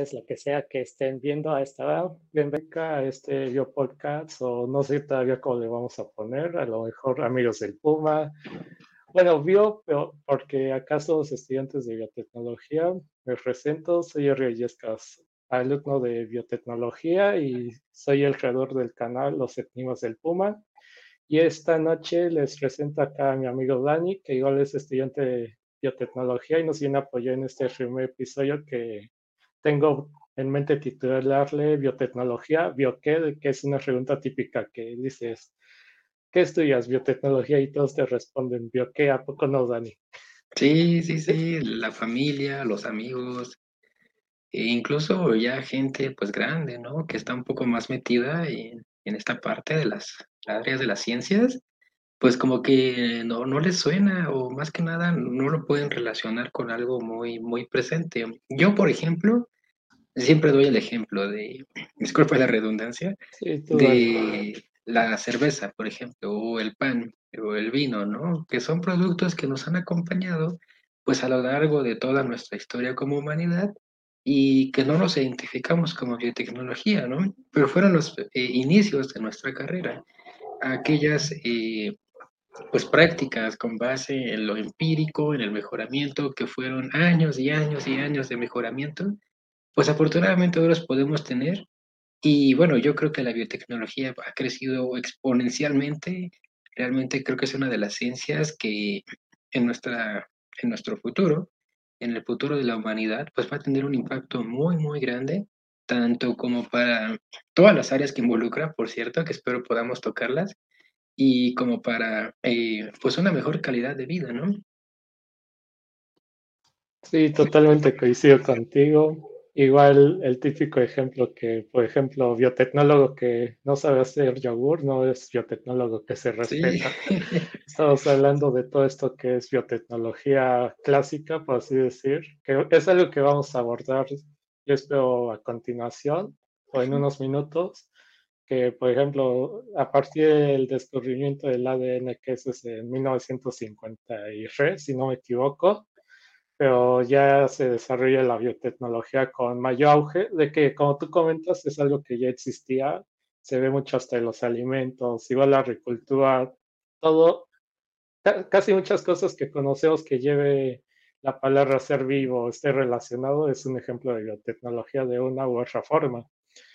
tardes, lo que sea que estén viendo a esta hora. Bienvenida a este biopodcast, o no sé todavía cómo le vamos a poner, a lo mejor amigos del Puma. Bueno, bio, pero porque acá somos estudiantes de biotecnología. Me presento, soy Henry alumno de biotecnología y soy el creador del canal Los Etnimos del Puma. Y esta noche les presento acá a mi amigo Dani, que igual es estudiante de biotecnología y nos viene a apoyar en este primer episodio que tengo en mente titularle biotecnología, bioqué, que es una pregunta típica que dices, ¿qué estudias? Biotecnología y todos te responden, bioqué, ¿a poco no, Dani? Sí, sí, sí, la familia, los amigos, e incluso ya gente pues grande, ¿no? Que está un poco más metida en, en esta parte de las áreas de las ciencias pues como que no, no les suena o más que nada no lo pueden relacionar con algo muy, muy presente. Yo, por ejemplo, siempre doy el ejemplo de, disculpa la redundancia, de la cerveza, por ejemplo, o el pan, o el vino, ¿no? Que son productos que nos han acompañado pues a lo largo de toda nuestra historia como humanidad y que no nos identificamos como biotecnología, ¿no? Pero fueron los eh, inicios de nuestra carrera aquellas eh, pues prácticas con base en lo empírico, en el mejoramiento, que fueron años y años y años de mejoramiento, pues afortunadamente ahora los podemos tener. Y bueno, yo creo que la biotecnología ha crecido exponencialmente. Realmente creo que es una de las ciencias que en, nuestra, en nuestro futuro, en el futuro de la humanidad, pues va a tener un impacto muy, muy grande, tanto como para todas las áreas que involucra, por cierto, que espero podamos tocarlas, y como para eh, pues una mejor calidad de vida, ¿no? Sí, totalmente coincido contigo. Igual el típico ejemplo que, por ejemplo, biotecnólogo que no sabe hacer yogur no es biotecnólogo que se respeta. Estamos hablando de todo esto que es biotecnología clásica, por así decir, que es algo que vamos a abordar, yo espero, a continuación o en unos minutos que, por ejemplo, a partir del descubrimiento del ADN, que es en 1953, si no me equivoco, pero ya se desarrolla la biotecnología con mayor auge, de que, como tú comentas, es algo que ya existía, se ve mucho hasta en los alimentos, igual la agricultura, todo, casi muchas cosas que conocemos que lleve la palabra ser vivo, esté relacionado, es un ejemplo de biotecnología de una u otra forma.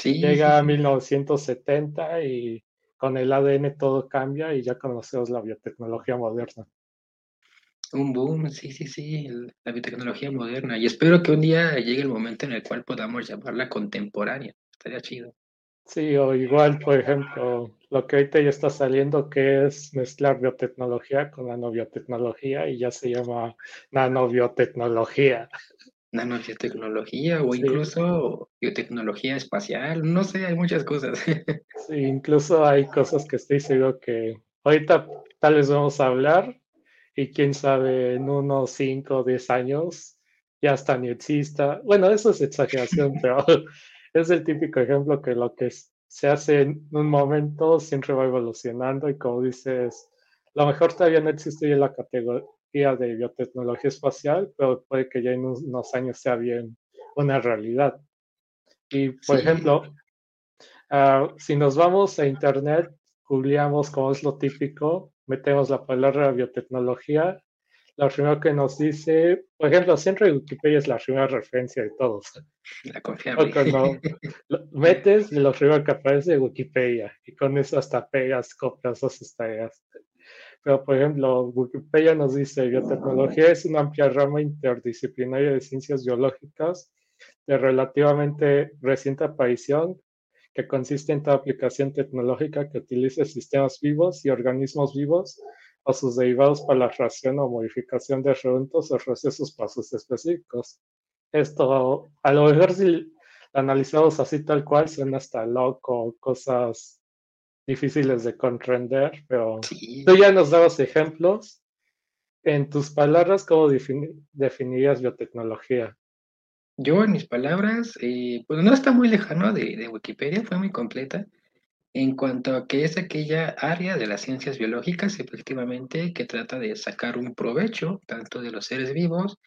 Llega a 1970 y con el ADN todo cambia y ya conocemos la biotecnología moderna. Un boom, sí, sí, sí, la biotecnología moderna. Y espero que un día llegue el momento en el cual podamos llamarla contemporánea. Estaría chido. Sí, o igual, por ejemplo, lo que ahorita ya está saliendo, que es mezclar biotecnología con nanobiotecnología y ya se llama nanobiotecnología nanobiotecnología o incluso biotecnología espacial, no sé, hay muchas cosas. Sí, incluso hay cosas que estoy seguro que ahorita tal vez vamos a hablar y quién sabe en unos 5 o 10 años ya hasta ni exista. Bueno, eso es exageración, pero es el típico ejemplo que lo que se hace en un momento siempre va evolucionando y como dices, lo mejor todavía no existe la categoría de biotecnología espacial, pero puede que ya en unos años sea bien una realidad. Y, por ejemplo, ah, si nos vamos a Internet, googleamos como es lo típico, metemos la palabra biotecnología, lo primero que nos dice, por ejemplo, siempre Wikipedia es la primera referencia de todos. La confiable. Cuando metes, lo primero que aparece es Wikipedia, y con eso hasta pegas, copias, haces tareas. Pero, por ejemplo, Wikipedia nos dice, biotecnología es una amplia rama interdisciplinaria de ciencias biológicas de relativamente reciente aparición que consiste en toda aplicación tecnológica que utilice sistemas vivos y organismos vivos o sus derivados para la creación o modificación de eventos o procesos pasos específicos. Esto, a lo mejor si analizamos así tal cual, suena hasta loco, cosas difíciles de comprender, pero tú ya nos dabas ejemplos. En tus palabras, ¿cómo definirías biotecnología? Yo, en mis palabras, eh, pues no está muy lejano de, de, Wikipedia, fue muy completa, en cuanto a que es aquella área de las ciencias biológicas, efectivamente, que trata de sacar un provecho tanto de los seres vivos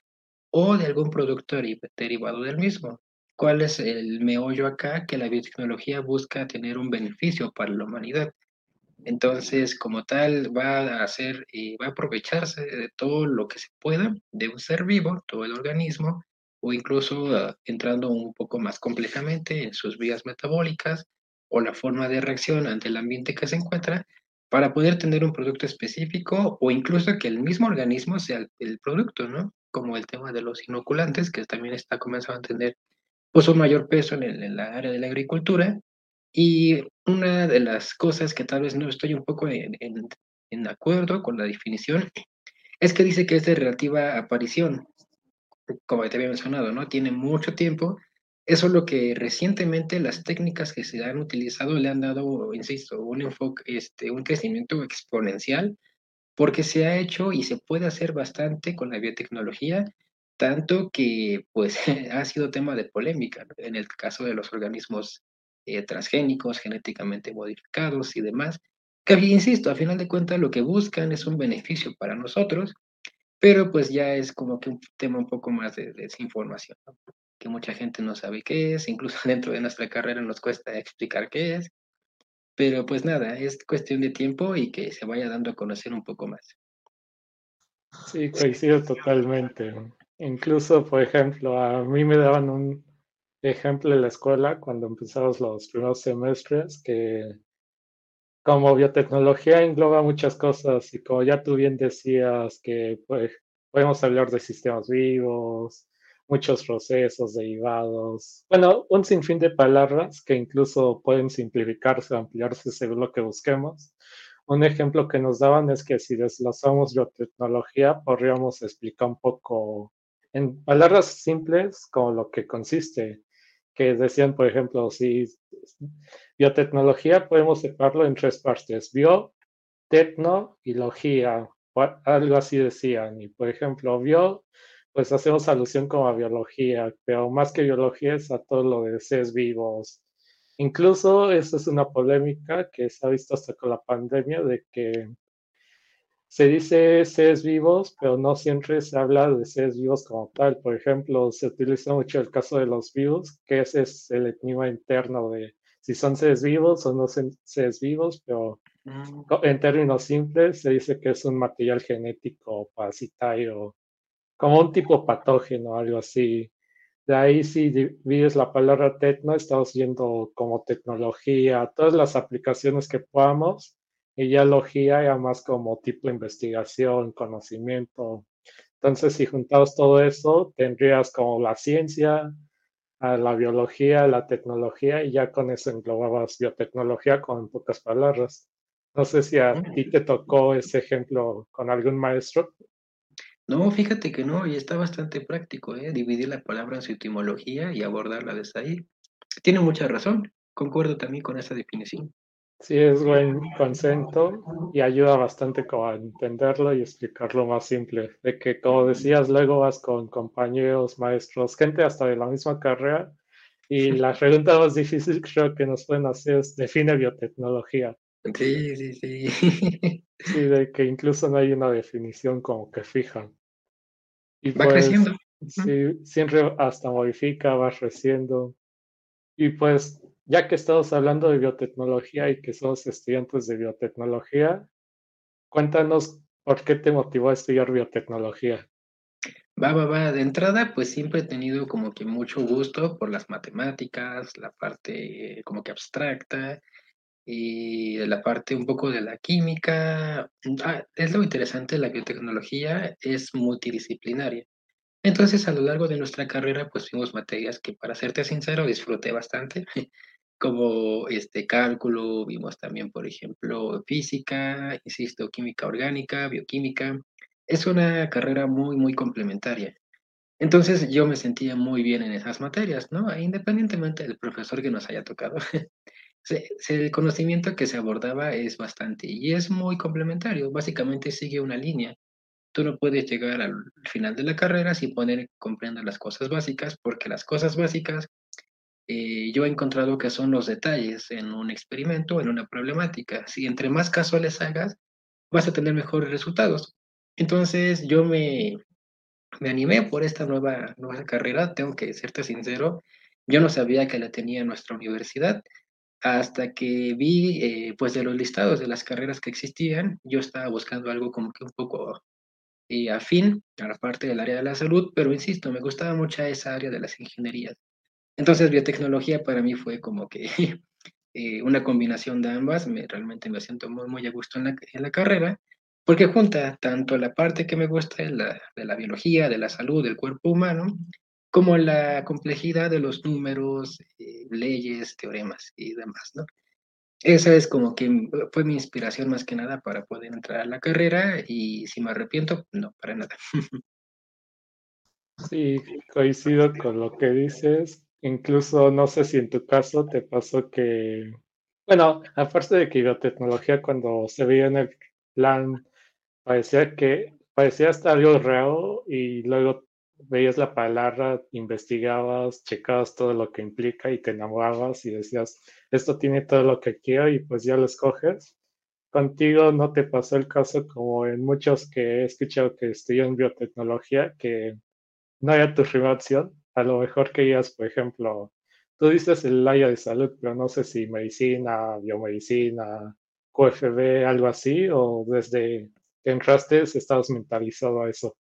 o de algún producto derivado del mismo. ¿Cuál es el meollo acá? Que la biotecnología busca tener un beneficio para la humanidad. Entonces, como tal, va a hacer y va a aprovecharse de todo lo que se pueda de un ser vivo, todo el organismo, o incluso uh, entrando un poco más complejamente en sus vías metabólicas o la forma de reacción ante el ambiente que se encuentra para poder tener un producto específico o incluso que el mismo organismo sea el, producto, ¿no? Como el tema de los inoculantes, que también está comenzando a tener un mayor peso en, el, en la área de la agricultura y una de las cosas que tal vez no estoy un poco en, en, acuerdo con la definición es que dice que es de relativa aparición, como te había mencionado, ¿no? Tiene mucho tiempo. Eso es lo que recientemente las técnicas que se han utilizado le han dado, insisto, un enfoque, este, un crecimiento exponencial, porque se ha hecho y se puede hacer bastante con la biotecnología, tanto que pues ha sido tema de polémica en el caso de los organismos eh, transgénicos, genéticamente modificados y demás, que insisto, a final de cuentas lo que buscan es un beneficio para nosotros, pero pues ya es como que un tema un poco más de, desinformación, que mucha gente no sabe qué es, incluso dentro de nuestra carrera nos cuesta explicar qué es, pero pues nada, es cuestión de tiempo y que se vaya dando a conocer un poco más. Sí, coincido totalmente. Incluso, por ejemplo, a mí me daban un, ejemplo en la escuela cuando empezamos los primeros semestres, que como biotecnología engloba muchas cosas y como ya tú bien decías que pues, podemos hablar de sistemas vivos, muchos procesos derivados, bueno, un sinfín de palabras que incluso pueden simplificarse ampliarse según lo que busquemos. Un ejemplo que nos daban es que si desglosamos biotecnología, podríamos explicar un poco en palabras simples como lo que consiste que decían, por ejemplo, si biotecnología podemos separarlo en tres partes, bio, tecno y logía, algo así decían. Y por ejemplo, bio, pues hacemos alusión como a biología, pero más que biología es a todo lo de seres vivos. Incluso esa es una polémica que se ha visto hasta con la pandemia de que se dice seres vivos, pero no siempre se habla de seres vivos como tal. Por ejemplo, se utiliza mucho el caso de los virus, que ese es el enigma interno de si son seres vivos o no son seres vivos, pero mm. en términos simples se dice que es un material genético parasitario, como un tipo patógeno, algo así. De ahí si divides la palabra tecno, estamos viendo como tecnología, todas las aplicaciones que podamos y ya logía era más como tipo investigación, conocimiento. Entonces, si juntamos todo eso, tendrías como la ciencia, la biología, la tecnología, y ya con eso englobabas biotecnología con pocas palabras. No sé si a ti te tocó ese ejemplo con algún maestro. No, fíjate que no, y está bastante práctico, ¿eh? dividir la palabra en su etimología y abordarla desde ahí. Tiene mucha razón, concuerdo también con esa definición. Sí, es buen concepto y ayuda bastante a entenderlo y explicarlo más simple. De que, como decías, luego vas con compañeros, maestros, gente hasta de la misma carrera y la pregunta más difícil creo que nos pueden hacer es, define biotecnología. Sí, sí, sí. Sí, de que incluso no hay una definición como que fija. Y va pues, creciendo. Sí, siempre hasta modifica, va creciendo. Y pues ya que estamos hablando de biotecnología y que somos estudiantes de biotecnología, cuéntanos por qué te motivó a estudiar biotecnología. Va, va, va. De entrada, pues siempre he tenido como que mucho gusto por las matemáticas, la parte como que abstracta y la parte un poco de la química. Ah, es lo interesante de la biotecnología, es multidisciplinaria. Entonces, a lo largo de nuestra carrera, pues vimos materias que, para serte sincero, disfruté bastante. Como este cálculo, vimos también, por ejemplo, física, insisto, química orgánica, bioquímica. Es una carrera muy, muy complementaria. Entonces yo me sentía muy bien en esas materias, ¿no? E independientemente del profesor que nos haya tocado. el conocimiento que se abordaba es bastante y es muy complementario. Básicamente sigue una línea. Tú no puedes llegar al final de la carrera sin poner comprender las cosas básicas, porque las cosas básicas eh, yo he encontrado que son los detalles en un experimento, en una problemática. Si entre más casuales hagas, vas a tener mejores resultados. Entonces yo me, me animé por esta nueva, nueva carrera, tengo que serte sincero, Yo no sabía que la tenía en nuestra universidad hasta que vi, eh, pues, de los listados de las carreras que existían, yo estaba buscando algo como que un poco eh, afín a la parte del área de la salud, pero insisto, me gustaba mucho esa área de las ingenierías. Entonces, biotecnología para mí fue como que eh, una combinación de ambas, me, realmente me siento muy, muy a gusto en la, en la carrera, porque junta tanto la parte que me gusta de la, de la biología, de la salud, del cuerpo humano, como la complejidad de los números, eh, leyes, teoremas y demás, ¿no? Esa es como que fue mi inspiración más que nada para poder entrar a la carrera y si me arrepiento, no, para nada. Sí, coincido con lo que dices. Incluso no sé si en tu caso te pasó que, bueno, aparte de que biotecnología cuando se veía en el plan parecía que parecía hasta algo real y luego veías la palabra, investigabas, checabas todo lo que implica y te enamorabas y decías, esto tiene todo lo que quiero y pues ya lo escoges. Contigo no te pasó el caso como en muchos que he escuchado que estudian biotecnología, que no era tu primera opción. A lo mejor querías, por ejemplo, tú dices el área de salud, pero no sé si medicina, biomedicina, QFB, algo así, o desde que entraste estabas mentalizado a eso.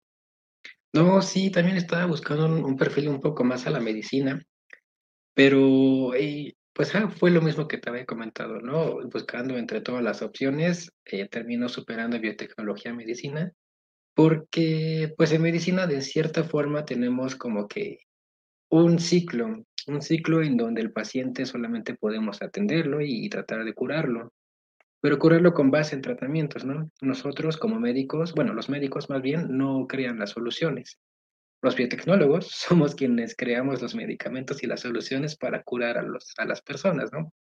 No, sí, también estaba buscando un, perfil un poco más a la medicina, pero eh, pues fue lo mismo que te había comentado, ¿no? Buscando entre todas las opciones, eh, terminó superando biotecnología medicina, porque pues en medicina de cierta forma tenemos como que un ciclo, un ciclo en donde el paciente solamente podemos atenderlo y tratar de curarlo pero curarlo con base en tratamientos, ¿no? Nosotros como médicos, bueno, los médicos más bien no crean las soluciones. Los biotecnólogos somos quienes creamos los medicamentos y las soluciones para curar a, los, a las personas, ¿no?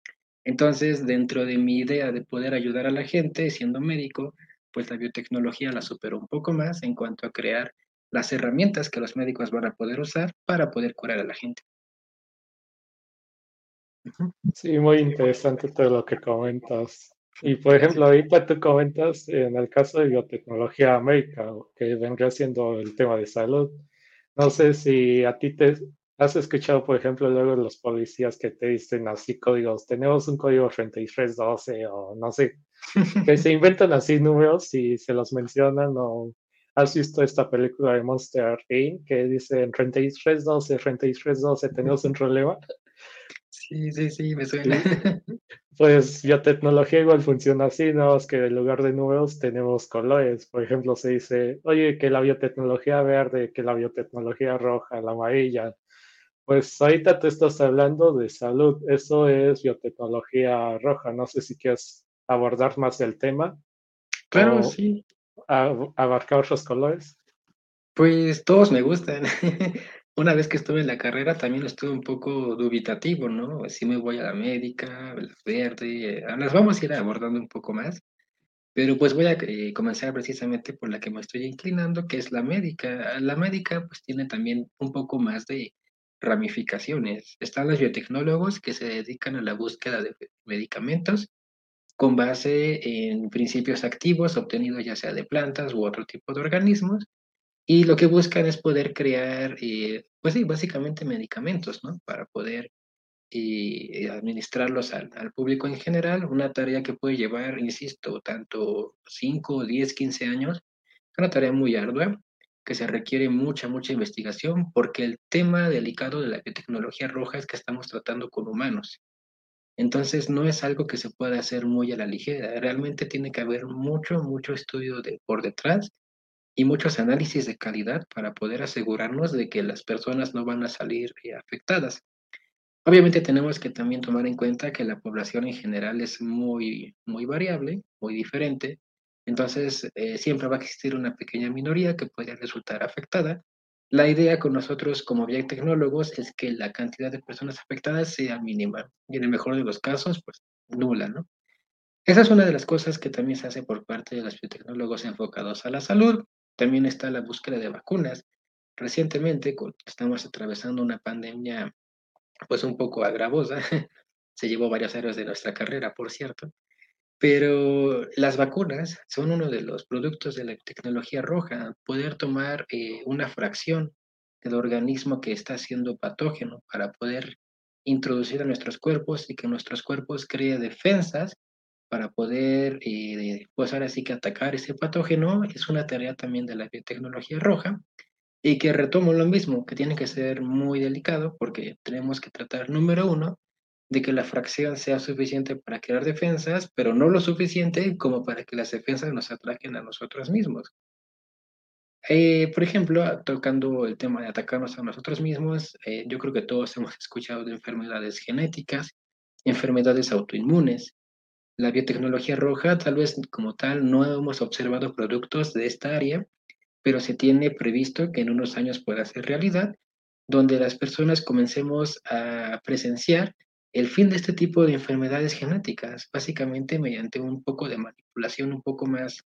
Entonces, dentro de mi idea de poder ayudar a la gente siendo médico, pues la biotecnología la superó un poco más en cuanto a crear las herramientas que los médicos van a poder usar para poder curar a la gente. Sí, muy interesante todo lo que comentas. Y por ejemplo, ahorita tú comentas en el caso de biotecnología América, que vendría siendo el tema de salud. No sé si a ti te has escuchado, por ejemplo, luego los policías que te dicen así códigos, tenemos un código 3312 o no sé, que se inventan así números y se los mencionan o has visto esta película de Monster Inc. que dice 3312, 3312, tenemos un problema. Sí, sí, sí, me suena. Pues biotecnología igual funciona así, ¿no? Es que en lugar de números tenemos colores. Por ejemplo, se dice, oye, que la biotecnología verde, que la biotecnología roja, la amarilla. Pues ahorita te estás hablando de salud. Eso es biotecnología roja. No sé si quieres abordar más el tema. Claro, sí. Abarcar otros colores. Pues todos me gustan. Una vez que estuve en la carrera también estuve un poco dubitativo, ¿no? Si me voy a la médica, la verde, las vamos a ir abordando un poco más, pero pues voy a eh, comenzar precisamente por la que me estoy inclinando, que es la médica. La médica pues tiene también un poco más de ramificaciones. Están los biotecnólogos que se dedican a la búsqueda de medicamentos con base en principios activos obtenidos ya sea de plantas u otro tipo de organismos y lo que buscan es poder crear, eh, pues sí, básicamente medicamentos, ¿no? Para poder eh, administrarlos al, público en general, una tarea que puede llevar, insisto, tanto 5, 10, 15 años, una tarea muy ardua, que se requiere mucha, mucha investigación, porque el tema delicado de la biotecnología roja es que estamos tratando con humanos. Entonces, no es algo que se pueda hacer muy a la ligera, realmente tiene que haber mucho, mucho estudio por detrás y muchos análisis de calidad para poder asegurarnos de que las personas no van a salir eh, afectadas. Obviamente tenemos que también tomar en cuenta que la población en general es muy, muy variable, muy diferente, entonces eh, siempre va a existir una pequeña minoría que puede resultar afectada. La idea con nosotros como biotecnólogos es que la cantidad de personas afectadas sea mínima y en el mejor de los casos, pues nula, ¿no? Esa es una de las cosas que también se hace por parte de los biotecnólogos enfocados a la salud. También está la búsqueda de vacunas. Recientemente estamos atravesando una pandemia pues un poco agravosa. Se llevó varios años de nuestra carrera, por cierto. Pero las vacunas son uno de los productos de la tecnología roja. Poder tomar eh, una fracción del organismo que está siendo patógeno para poder introducir a nuestros cuerpos y que nuestros cuerpos creen defensas para poder, eh, pues ahora sí que atacar ese patógeno, es una tarea también de la biotecnología roja y que retomo lo mismo, que tiene que ser muy delicado porque tenemos que tratar, número uno, de que la fracción sea suficiente para crear defensas, pero no lo suficiente como para que las defensas nos atraquen a nosotros mismos. Eh, por ejemplo, tocando el tema de atacarnos a nosotros mismos, eh, yo creo que todos hemos escuchado de enfermedades genéticas, enfermedades autoinmunes. La biotecnología roja, tal vez como tal, no hemos observado productos de esta área, pero se tiene previsto que en unos años pueda ser realidad, donde las personas comencemos a presenciar el fin de este tipo de enfermedades genéticas, básicamente mediante un poco de manipulación un poco más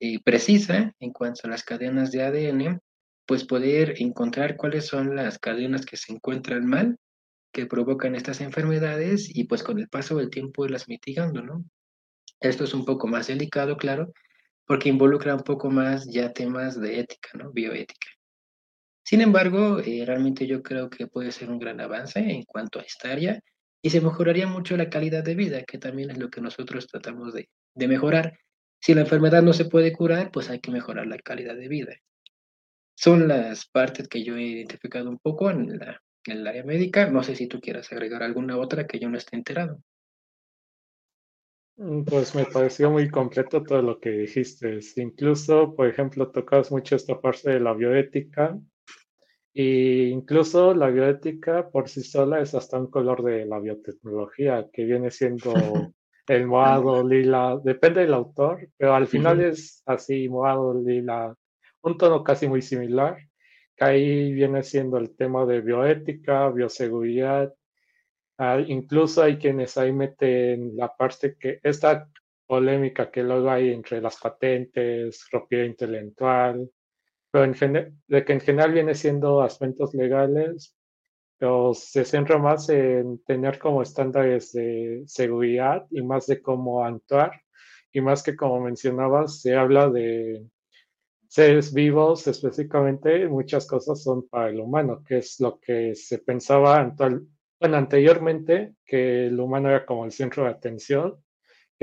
eh, precisa en cuanto a las cadenas de ADN, pues poder encontrar cuáles son las cadenas que se encuentran mal, que provocan estas enfermedades y pues con el paso del tiempo irlas mitigando, ¿no? Esto es un poco más delicado, claro, porque involucra un poco más ya temas de ética, ¿no? Bioética. Sin embargo, eh, realmente yo creo que puede ser un gran avance en cuanto a esta área y se mejoraría mucho la calidad de vida, que también es lo que nosotros tratamos de, de mejorar si la enfermedad no se puede curar, pues hay que mejorar la calidad de vida. Son las partes que yo he identificado un poco en, el área médica. No sé si tú quieras agregar alguna otra que yo no esté enterado. Mm, pues me pareció muy completo todo lo que dijiste. Incluso, por ejemplo, tocas mucho esta parte de la bioética. E incluso la bioética por sí sola es hasta un color de la biotecnología, que viene siendo el morado, lila, depende del autor, pero al final es así, morado, lila, un tono casi muy similar, que ahí viene siendo el tema de bioética, bioseguridad, ah, incluso hay quienes ahí meten la parte que esta polémica que luego hay entre las patentes, propiedad intelectual, pero en de que en general viene siendo aspectos legales, pero se centra más en tener como estándares de seguridad y más de cómo actuar. Y más que como mencionabas, se habla de seres vivos específicamente, muchas cosas son para el humano, que es lo que se pensaba bueno, anteriormente, que el humano era como el centro de atención.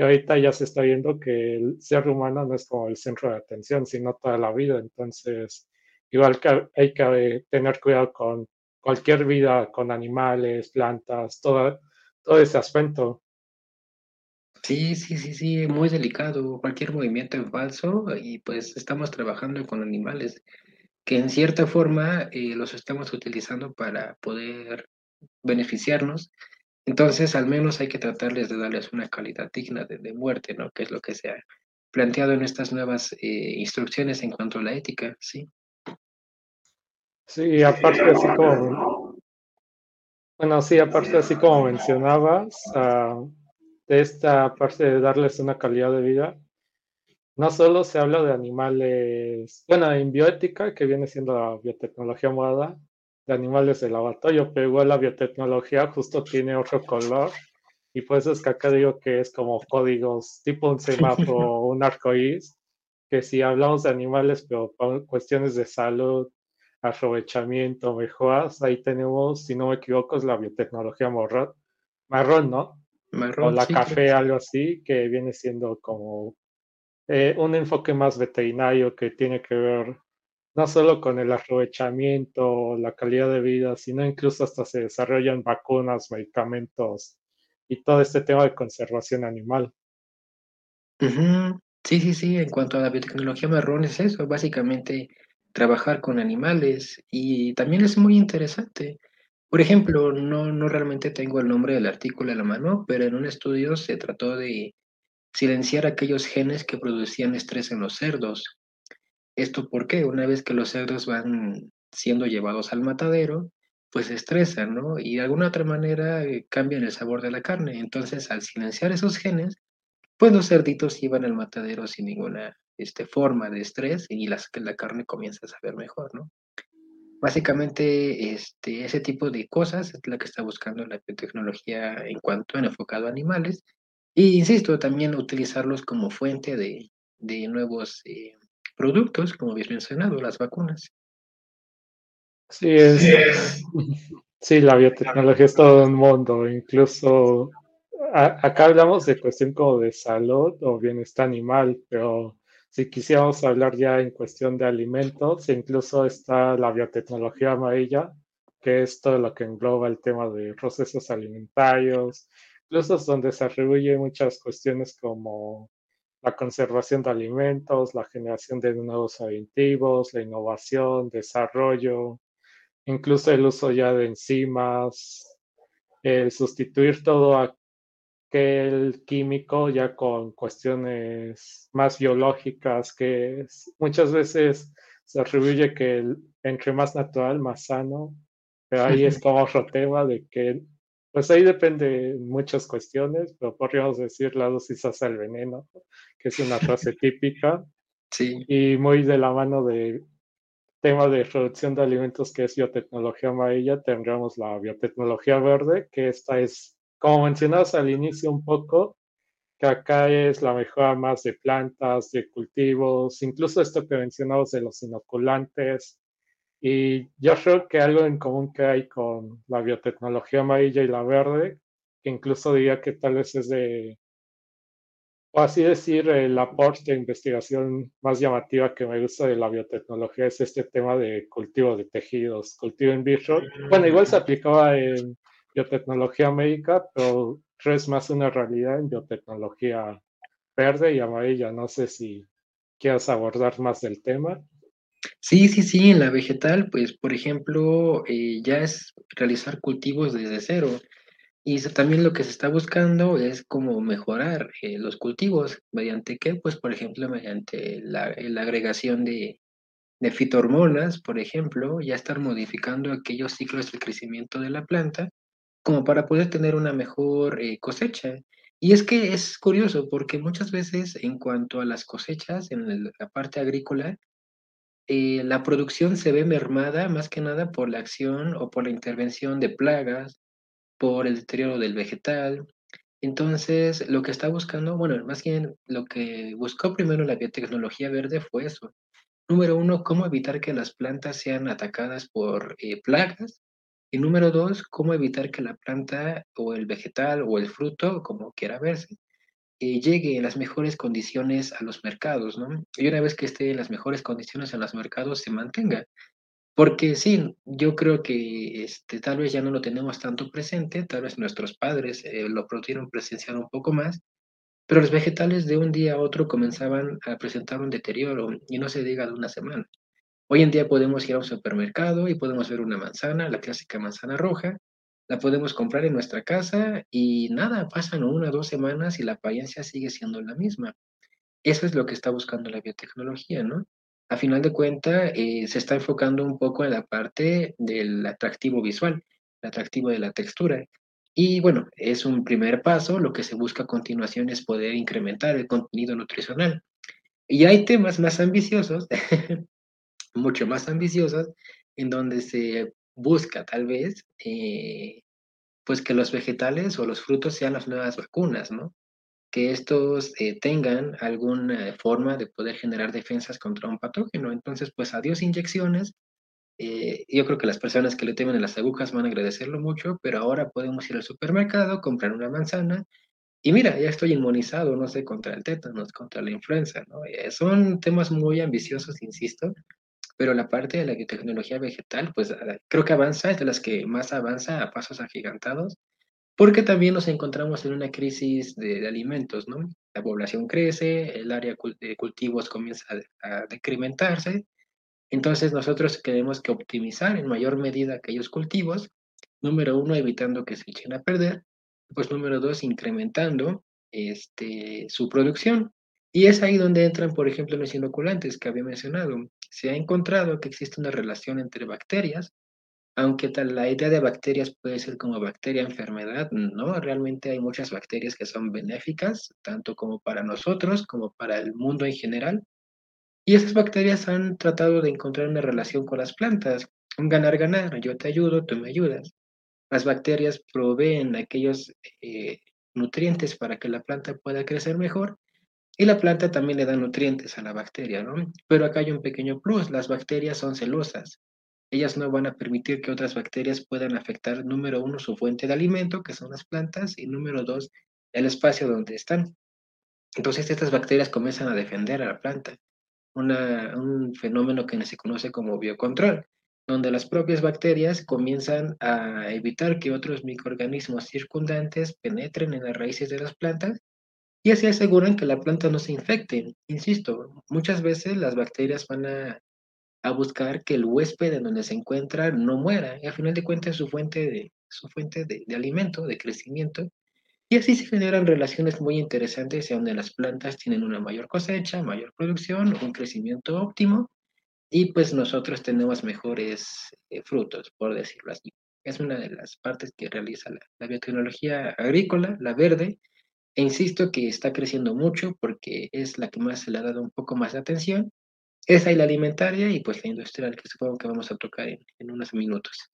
Y ahorita ya se está viendo que el ser humano no es como el centro de atención, sino toda la vida. Entonces, igual que hay que tener cuidado con cualquier vida con animales, plantas, todo, todo ese aspecto. Sí, sí, sí, sí, muy delicado. Cualquier movimiento en falso y pues estamos trabajando con animales que en cierta forma eh, los estamos utilizando para poder beneficiarnos. Entonces, al menos hay que tratarles de darles una calidad digna de, muerte, ¿no? Que es lo que se ha planteado en estas nuevas eh, instrucciones en cuanto a la ética, ¿sí? Sí, aparte así como, bueno, sí, aparte así como mencionabas, ah, de esta parte de darles una calidad de vida, no solo se habla de animales, bueno, en bioética, que viene siendo la biotecnología morada, de animales de laboratorio, pero igual la biotecnología justo tiene otro color, y pues es que acá digo que es como códigos, tipo un semáforo, un arcoíris, que si hablamos de animales, pero por cuestiones de salud, aprovechamiento, mejoras, ahí tenemos, si no me equivoco, es la biotecnología marrón, marrón ¿no? Marrón, o la café, algo así, que viene siendo como eh, un enfoque más veterinario que tiene que ver no solo con el aprovechamiento, la calidad de vida, sino incluso hasta se desarrollan vacunas, medicamentos y todo este tema de conservación animal. Sí, sí, sí, en cuanto a la biotecnología marrón es eso, básicamente trabajar con animales y también es muy interesante. Por ejemplo, no, no realmente tengo el nombre del artículo a la mano, pero en un estudio se trató de silenciar aquellos genes que producían estrés en los cerdos. ¿Esto por qué? Una vez que los cerdos van siendo llevados al matadero, pues estresan, ¿no? Y de alguna otra manera eh, cambian el sabor de la carne. Entonces, al silenciar esos genes, pues los cerditos iban al matadero sin ninguna este, forma de estrés y las, la carne comienza a saber mejor, ¿no? Básicamente, este, ese tipo de cosas es la que está buscando la biotecnología en cuanto a enfocado animales. Y insisto, también utilizarlos como fuente de, de nuevos eh, productos, como habéis mencionado, las vacunas. Sí, es, Sí, la biotecnología es todo un mundo, incluso acá hablamos de cuestión como de salud o bienestar animal, pero si quisiéramos hablar ya en cuestión de alimentos, incluso está la biotecnología amarilla, que es todo lo que engloba el tema de procesos alimentarios, incluso es donde se atribuye muchas cuestiones como la conservación de alimentos, la generación de nuevos aditivos, la innovación, desarrollo, incluso el uso ya de enzimas, el sustituir todo aquel químico ya con cuestiones más biológicas que muchas veces se atribuye que entre más natural, más sano, pero ahí es como otro tema de que, pues ahí depende muchas cuestiones, pero podríamos decir la dosis hace el veneno, que es una frase típica. Sí. Y muy de la mano de tema de producción de alimentos que es biotecnología amarilla, tendremos la biotecnología verde, que esta es, como mencionabas al inicio un poco, que acá es la mejora más de plantas, de cultivos, incluso esto que mencionamos de los inoculantes. Y yo creo que algo en común que hay con la biotecnología amarilla y la verde, que incluso diría que tal vez es de o así decir, el aporte de investigación más llamativa que me gusta de la biotecnología es este tema de cultivo de tejidos, cultivo in vitro. Bueno, igual se aplicaba en biotecnología médica, pero es más una realidad en biotecnología verde y amarilla. No sé si quieras abordar más del tema. Sí, sí, sí, en la vegetal, pues, por ejemplo, eh, ya es realizar cultivos desde cero. Y también lo que se está buscando es como mejorar eh, los cultivos, mediante qué, pues por ejemplo, mediante la, agregación de, de fitohormonas, por ejemplo, ya estar modificando aquellos ciclos de crecimiento de la planta, como para poder tener una mejor eh, cosecha. Y es que es curioso, porque muchas veces en cuanto a las cosechas, en la parte agrícola, eh, la producción se ve mermada más que nada por la acción o por la intervención de plagas, por el deterioro del vegetal. Entonces, lo que está buscando, bueno, más bien lo que buscó primero la biotecnología verde fue eso. Número uno, cómo evitar que las plantas sean atacadas por eh, plagas. Y número dos, cómo evitar que la planta o el vegetal o el fruto, como quiera verse, eh, llegue en las mejores condiciones a los mercados, ¿no? Y una vez que esté en las mejores condiciones en los mercados, se mantenga. Porque sí, yo creo que este, tal vez ya no lo tenemos tanto presente, tal vez nuestros padres eh, lo pudieron presenciar un poco más, pero los vegetales de un día a otro comenzaban a presentar un deterioro y no se diga de una semana. Hoy en día podemos ir a un supermercado y podemos ver una manzana, la clásica manzana roja, la podemos comprar en nuestra casa y nada, pasan una o dos semanas y la apariencia sigue siendo la misma. Eso es lo que está buscando la biotecnología, ¿no? a final de cuentas eh, se está enfocando un poco en la parte del atractivo visual, el atractivo de la textura. Y bueno, es un primer paso, lo que se busca a continuación es poder incrementar el contenido nutricional. Y hay temas más ambiciosos, mucho más ambiciosos, en donde se busca tal vez, eh, pues que los vegetales o los frutos sean las nuevas vacunas, ¿no? que estos eh, tengan alguna forma de poder generar defensas contra un patógeno. Entonces, pues adiós inyecciones. Eh, yo creo que las personas que le temen a las agujas van a agradecerlo mucho, pero ahora podemos ir al supermercado, comprar una manzana y mira, ya estoy inmunizado, no sé, contra el tétano, contra la influenza, ¿no? Eh, son temas muy ambiciosos, insisto, pero la parte de la tecnología vegetal, pues creo que avanza, es de las que más avanza a pasos agigantados porque también nos encontramos en una crisis de, alimentos, ¿no? La población crece, el área de cultivos comienza a, decrementarse, entonces nosotros tenemos que optimizar en mayor medida aquellos cultivos, número uno, evitando que se echen a perder, pues número dos, incrementando este, su producción. Y es ahí donde entran, por ejemplo, los inoculantes que había mencionado. Se ha encontrado que existe una relación entre bacterias aunque tal, la idea de bacterias puede ser como bacteria enfermedad, no, realmente hay muchas bacterias que son benéficas, tanto como para nosotros como para el mundo en general. Y esas bacterias han tratado de encontrar una relación con las plantas, un ganar-ganar, yo te ayudo, tú me ayudas. Las bacterias proveen aquellos eh, nutrientes para que la planta pueda crecer mejor y la planta también le da nutrientes a la bacteria, ¿no? Pero acá hay un pequeño plus, las bacterias son celosas ellas no van a permitir que otras bacterias puedan afectar, número uno, su fuente de alimento, que son las plantas, y número dos, el espacio donde están. Entonces estas bacterias comienzan a defender a la planta, un fenómeno que se conoce como biocontrol, donde las propias bacterias comienzan a evitar que otros microorganismos circundantes penetren en las raíces de las plantas y así aseguran que la planta no se infecte. Insisto, muchas veces las bacterias van a, buscar que el huésped en donde se encuentra no muera y al final de cuentas su fuente de, su fuente de, de alimento, de crecimiento, y así se generan relaciones muy interesantes donde las plantas tienen una mayor cosecha, mayor producción, un crecimiento óptimo y pues nosotros tenemos mejores eh, frutos, por decirlo así. Es una de las partes que realiza la, biotecnología agrícola, la verde, e insisto que está creciendo mucho porque es la que más se le ha dado un poco más de atención. Esa y la alimentaria y pues la industrial, que supongo que vamos a tocar en, unos minutos.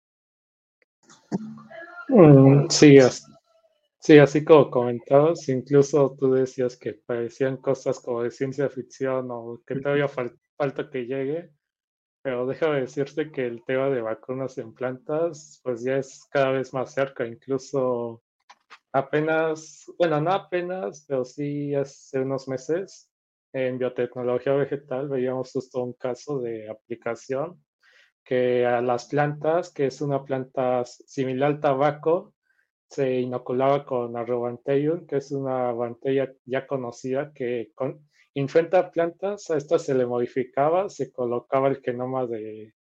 Mm, sí, Sí, así como comentabas, incluso tú decías que parecían cosas como de ciencia ficción o que todavía falta que llegue, pero déjame decirte que el tema de vacunas en plantas pues ya es cada vez más cerca, incluso apenas, bueno, no apenas, pero sí hace unos meses en biotecnología vegetal veíamos justo un caso de aplicación que a las plantas, que es una planta similar al tabaco, se inoculaba con Arrobanteium, que es una bacteria ya conocida que con, infecta plantas, a esta se le modificaba, se colocaba el genoma de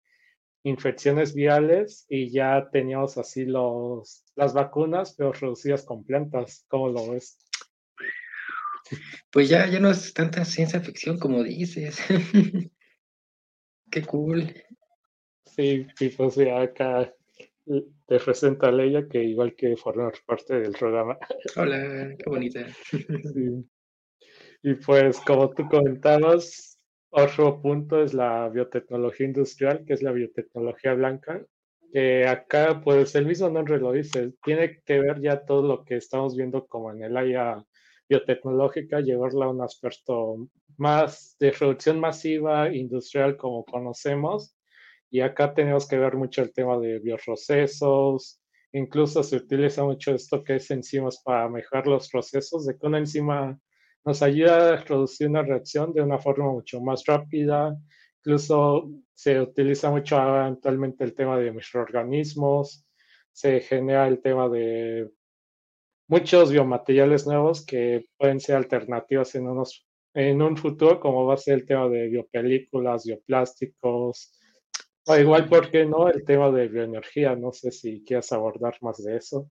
infecciones viales y ya teníamos así los, las vacunas, pero reducidas con plantas. ¿Cómo lo ves? Pues ya, ya no es tanta ciencia ficción como dices. Qué cool. Sí, y pues ya acá te presenta a Leia, que igual que formar parte del programa. Hola, qué bonita. Y pues, como tú comentabas, otro punto es la biotecnología industrial, que es la biotecnología blanca, que acá, pues, el mismo nombre lo dice, tiene que ver ya todo lo que estamos viendo como en el área biotecnológica, llevarla a un aspecto más de producción masiva, industrial, como conocemos, y acá tenemos que ver mucho el tema de bioprocesos, incluso se utiliza mucho esto que es enzimas para mejorar los procesos, de que una enzima nos ayuda a producir una reacción de una forma mucho más rápida. Incluso se utiliza mucho actualmente el tema de microorganismos, se genera el tema de muchos biomateriales nuevos que pueden ser alternativas en, en un futuro, como va a ser el tema de biopelículas, bioplásticos, o igual, ¿por qué no? El tema de bioenergía, no sé si quieres abordar más de eso.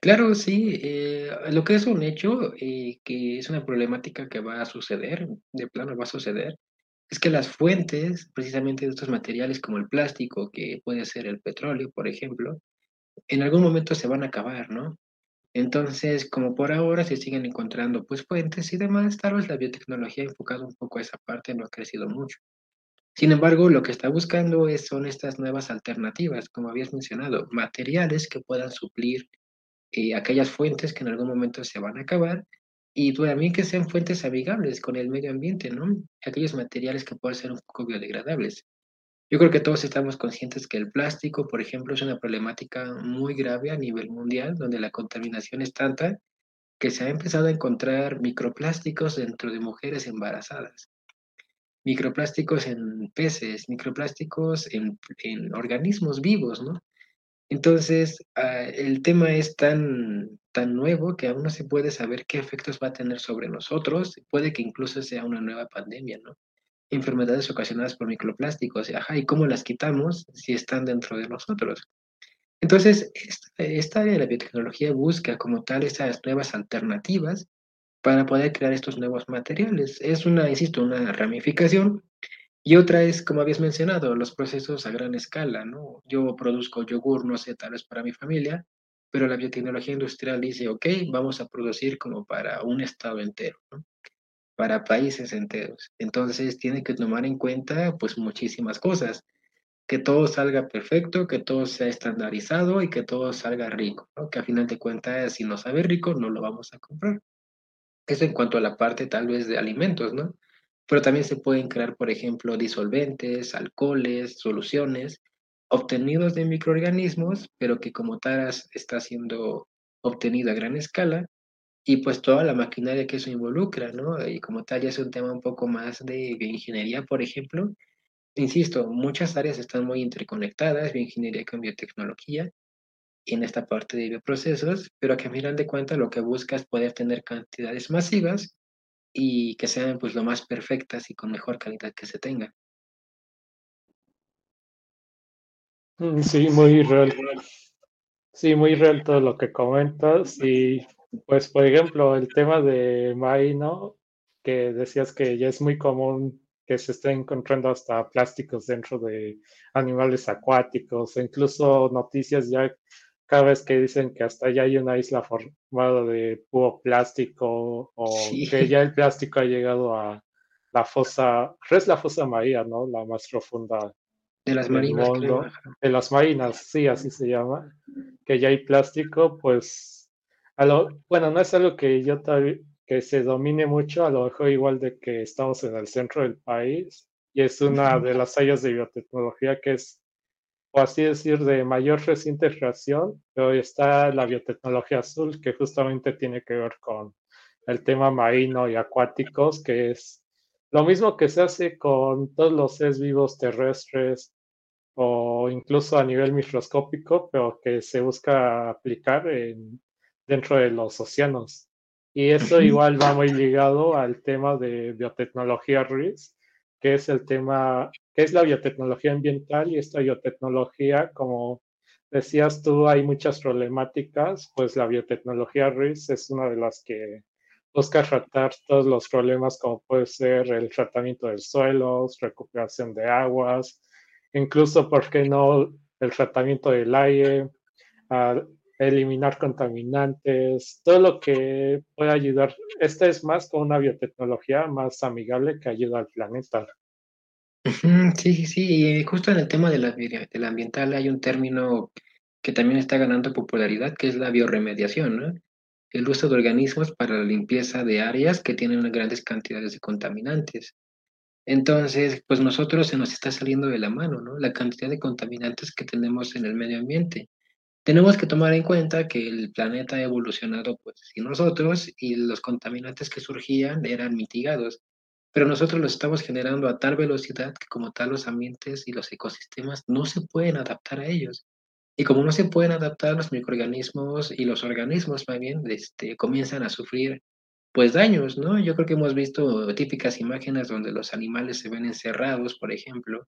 Claro, sí, eh, lo que es un hecho y eh, que es una problemática que va a suceder, de plano va a suceder, es que las fuentes precisamente de estos materiales como el plástico, que puede ser el petróleo, por ejemplo, en algún momento se van a acabar, ¿no? Entonces, como por ahora se siguen encontrando pues fuentes y demás, tal vez la biotecnología ha enfocado un poco a esa parte, no ha crecido mucho. Sin embargo, lo que está buscando es, son estas nuevas alternativas, como habías mencionado, materiales que puedan suplir eh, aquellas fuentes que en algún momento se van a acabar y también que sean fuentes amigables con el medio ambiente, ¿no? Aquellos materiales que puedan ser un poco biodegradables. Yo creo que todos estamos conscientes que el plástico, por ejemplo, es una problemática muy grave a nivel mundial, donde la contaminación es tanta que se ha empezado a encontrar microplásticos dentro de mujeres embarazadas microplásticos en peces, microplásticos en, organismos vivos, ¿no? Entonces, ah, el tema es tan, tan nuevo que aún no se puede saber qué efectos va a tener sobre nosotros. Puede que incluso sea una nueva pandemia, ¿no? Enfermedades ocasionadas por microplásticos, ajá, ¿y cómo las quitamos si están dentro de nosotros? Entonces, esta área de la biotecnología busca como tal esas nuevas alternativas para poder crear estos nuevos materiales. Es una, insisto, una ramificación. Y otra es, como habías mencionado, los procesos a gran escala, ¿no? Yo produzco yogur, no sé, tal vez para mi familia, pero la biotecnología industrial dice, ok, vamos a producir como para un estado entero, ¿no? Para países enteros. Entonces tiene que tomar en cuenta, pues, muchísimas cosas. Que todo salga perfecto, que todo sea estandarizado y que todo salga rico, ¿no? Que a final de cuentas, si no sabe rico, no lo vamos a comprar. Eso en cuanto a la parte tal vez de alimentos, ¿no? Pero también se pueden crear, por ejemplo, disolventes, alcoholes, soluciones, obtenidos de microorganismos, pero que como tal está siendo obtenido a gran escala, y pues toda la maquinaria que eso involucra, ¿no? Y como tal ya es un tema un poco más de bioingeniería, por ejemplo. Insisto, muchas áreas están muy interconectadas, bioingeniería con biotecnología, en esta parte de bioprocesos, pero que a final de cuentas lo que busca es poder tener cantidades masivas y que sean pues lo más perfectas y con mejor calidad que se tenga. Mm, sí, muy real. Sí, muy real todo lo que comentas. Y pues, por ejemplo, el tema de ¿no? que decías que ya es muy común que se estén encontrando hasta plásticos dentro de animales acuáticos, e incluso noticias ya cada vez que dicen que hasta ya hay una isla formada de puro plástico o que ya el plástico ha llegado a la fosa, es la fosa María, ¿no? La más profunda de las marinas. de las marinas, sí, así se llama, que ya hay plástico, pues, a lo, bueno, no es algo que yo que se domine mucho, a lo mejor igual de que estamos en el centro del país, y es una de las áreas de biotecnología que es, así decir, de mayor reciente creación, pero está la biotecnología azul, que justamente tiene que ver con el tema marino y acuáticos, que es lo mismo que se hace con todos los seres vivos terrestres, o incluso a nivel microscópico, pero que se busca aplicar en, dentro de los océanos. Y eso igual va muy ligado al tema de biotecnología RIS, que es el tema, es la biotecnología ambiental y esta biotecnología, como decías tú, hay muchas problemáticas, pues la biotecnología RIS es una de las que busca tratar todos los problemas como puede ser el tratamiento del suelo, recuperación de aguas, incluso, ¿por qué no el tratamiento del aire, eliminar contaminantes, todo lo que pueda ayudar. Esta es más con una biotecnología más amigable que ayuda al planeta. Sí, sí, sí, y justo en el tema de la, del ambiental hay un término que también está ganando popularidad, que es la bioremediación, ¿no? El uso de organismos para la limpieza de áreas que tienen grandes cantidades de contaminantes. Entonces, pues nosotros se nos está saliendo de la mano, ¿no? La cantidad de contaminantes que tenemos en el medio ambiente. Tenemos que tomar en cuenta que el planeta ha evolucionado, pues, sin nosotros, y los contaminantes que surgían eran mitigados. Pero nosotros los estamos generando a tal velocidad que como tal los ambientes y los ecosistemas no se pueden adaptar a ellos. Y como no se pueden adaptar los microorganismos y los organismos, más bien, este, comienzan a sufrir pues daños, ¿no? Yo creo que hemos visto típicas imágenes donde los animales se ven encerrados, por ejemplo,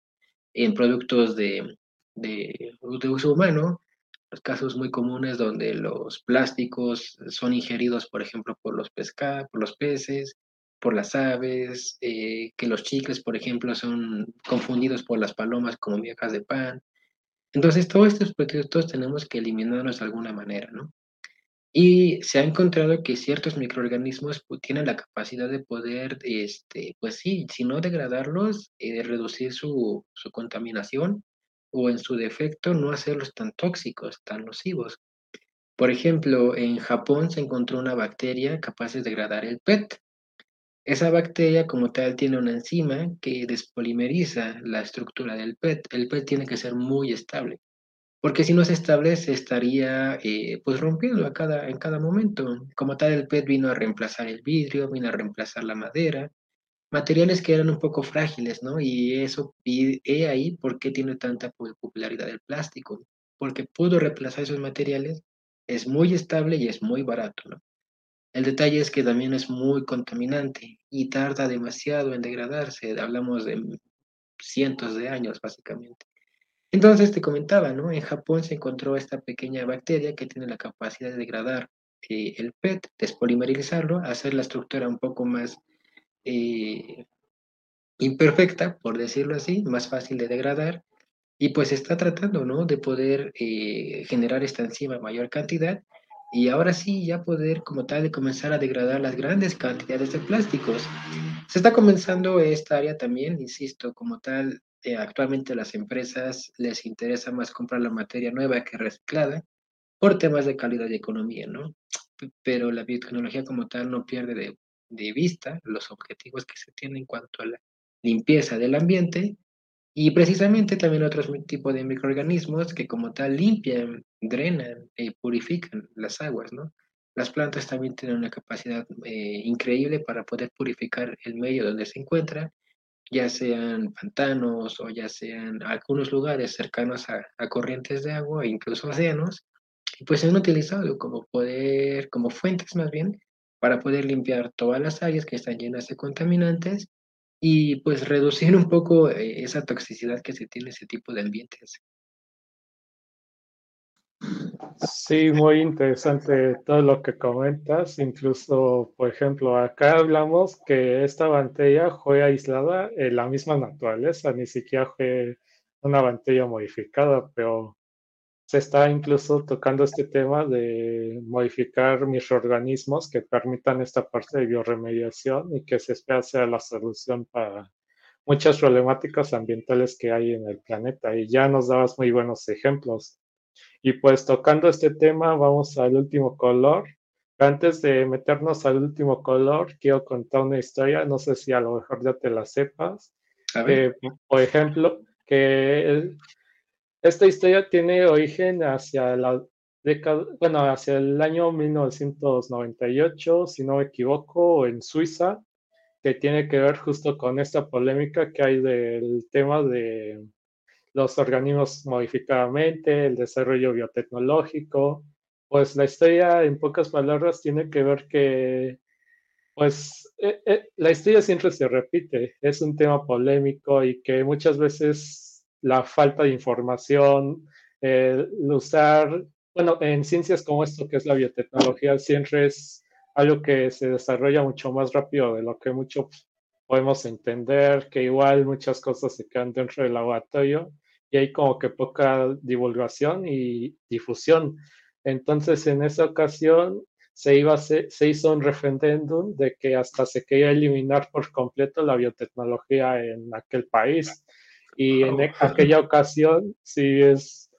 en productos de, de, uso humano, los casos muy comunes donde los plásticos son ingeridos, por ejemplo, por los pescados, por los peces, por las aves, eh, que los chicles, por ejemplo, son confundidos por las palomas como migajas de pan. Entonces, todos estos productos tenemos que eliminarlos de alguna manera, ¿no? Y se ha encontrado que ciertos microorganismos pues, tienen la capacidad de poder, este, pues sí, si no degradarlos, eh, reducir su, su contaminación o en su defecto no hacerlos tan tóxicos, tan nocivos. Por ejemplo, en Japón se encontró una bacteria capaz de degradar el PET. Esa bacteria como tal tiene una enzima que despolimeriza la estructura del PET. El PET tiene que ser muy estable porque si no se establece estaría eh, pues rompiendo a cada, en cada momento. Como tal, el PET vino a reemplazar el vidrio, vino a reemplazar la madera, materiales que eran un poco frágiles, ¿no? Y eso, y he ahí por qué tiene tanta popularidad el plástico, porque pudo reemplazar esos materiales, es muy estable y es muy barato, ¿no? El detalle es que también es muy contaminante y tarda demasiado en degradarse, hablamos de cientos de años básicamente. Entonces te comentaba, ¿no? En Japón se encontró esta pequeña bacteria que tiene la capacidad de degradar eh, el PET, despolimerizarlo, hacer la estructura un poco más eh, imperfecta, por decirlo así, más fácil de degradar, y pues está tratando, ¿no? De poder eh, generar esta enzima en mayor cantidad y ahora sí ya poder como tal de comenzar a degradar las grandes cantidades de plásticos. Se está comenzando esta área también, insisto, como tal, eh, actualmente a las empresas les interesa más comprar la materia nueva que reciclada por temas de calidad y economía, ¿no? Pero la biotecnología como tal no pierde de, de vista los objetivos que se tienen en cuanto a la limpieza del ambiente Y precisamente también otros tipos de microorganismos que como tal limpian, drenan y purifican las aguas, ¿no? Las plantas también tienen una capacidad eh, increíble para poder purificar el medio donde se encuentran, ya sean pantanos o ya sean algunos lugares cercanos a, a corrientes de agua e incluso océanos, y pues se han utilizado como poder, como fuentes más bien, para poder limpiar todas las áreas que están llenas de contaminantes y pues reducir un poco eh, esa toxicidad que se tiene ese tipo de ambientes. Sí, muy interesante todo lo que comentas. Incluso, por ejemplo, acá hablamos que esta botella fue aislada en la misma naturaleza, ni siquiera fue una botella modificada, pero se está incluso tocando este tema de modificar microorganismos que permitan esta parte de bioremediación y que se espera sea la solución para muchas problemáticas ambientales que hay en el planeta. Y ya nos dabas muy buenos ejemplos. Y pues tocando este tema, vamos al último color. Antes de meternos al último color, quiero contar una historia, no sé si a lo mejor ya te la sepas. por ejemplo, que esta historia tiene origen hacia la década, bueno, hacia el año 1998, si no me equivoco, en Suiza, que tiene que ver justo con esta polémica que hay del tema de los organismos modificadamente, el desarrollo biotecnológico. Pues la historia, en pocas palabras, tiene que ver que, pues, eh, eh, la historia siempre se repite, es un tema polémico y que muchas veces la falta de información, el usar, bueno, en ciencias como esto que es la biotecnología, siempre es algo que se desarrolla mucho más rápido de lo que muchos podemos entender, que igual muchas cosas se quedan dentro del laboratorio y hay como que poca divulgación y difusión. Entonces, en esa ocasión se, iba se, se hizo un referéndum de que hasta se quería eliminar por completo la biotecnología en aquel país. Y en e, aquella ocasión, sí es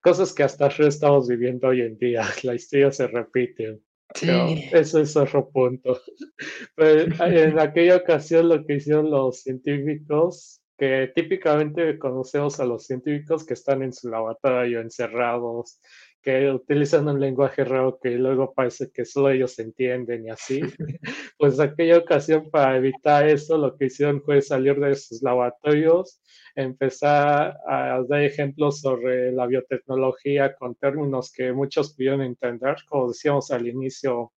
cosas que hasta estamos viviendo hoy en día. La historia se repite. Sí. eso es otro punto. Pero en aquella ocasión lo que hicieron los científicos, que típicamente conocemos a los científicos que están en su laboratorio encerrados, que utilizan un lenguaje raro que luego parece que solo ellos entienden y así. Pues aquella ocasión para evitar eso, lo que hicieron fue salir de sus laboratorios, empezar a dar ejemplos sobre la biotecnología con términos que muchos pudieron entender, como decíamos al inicio,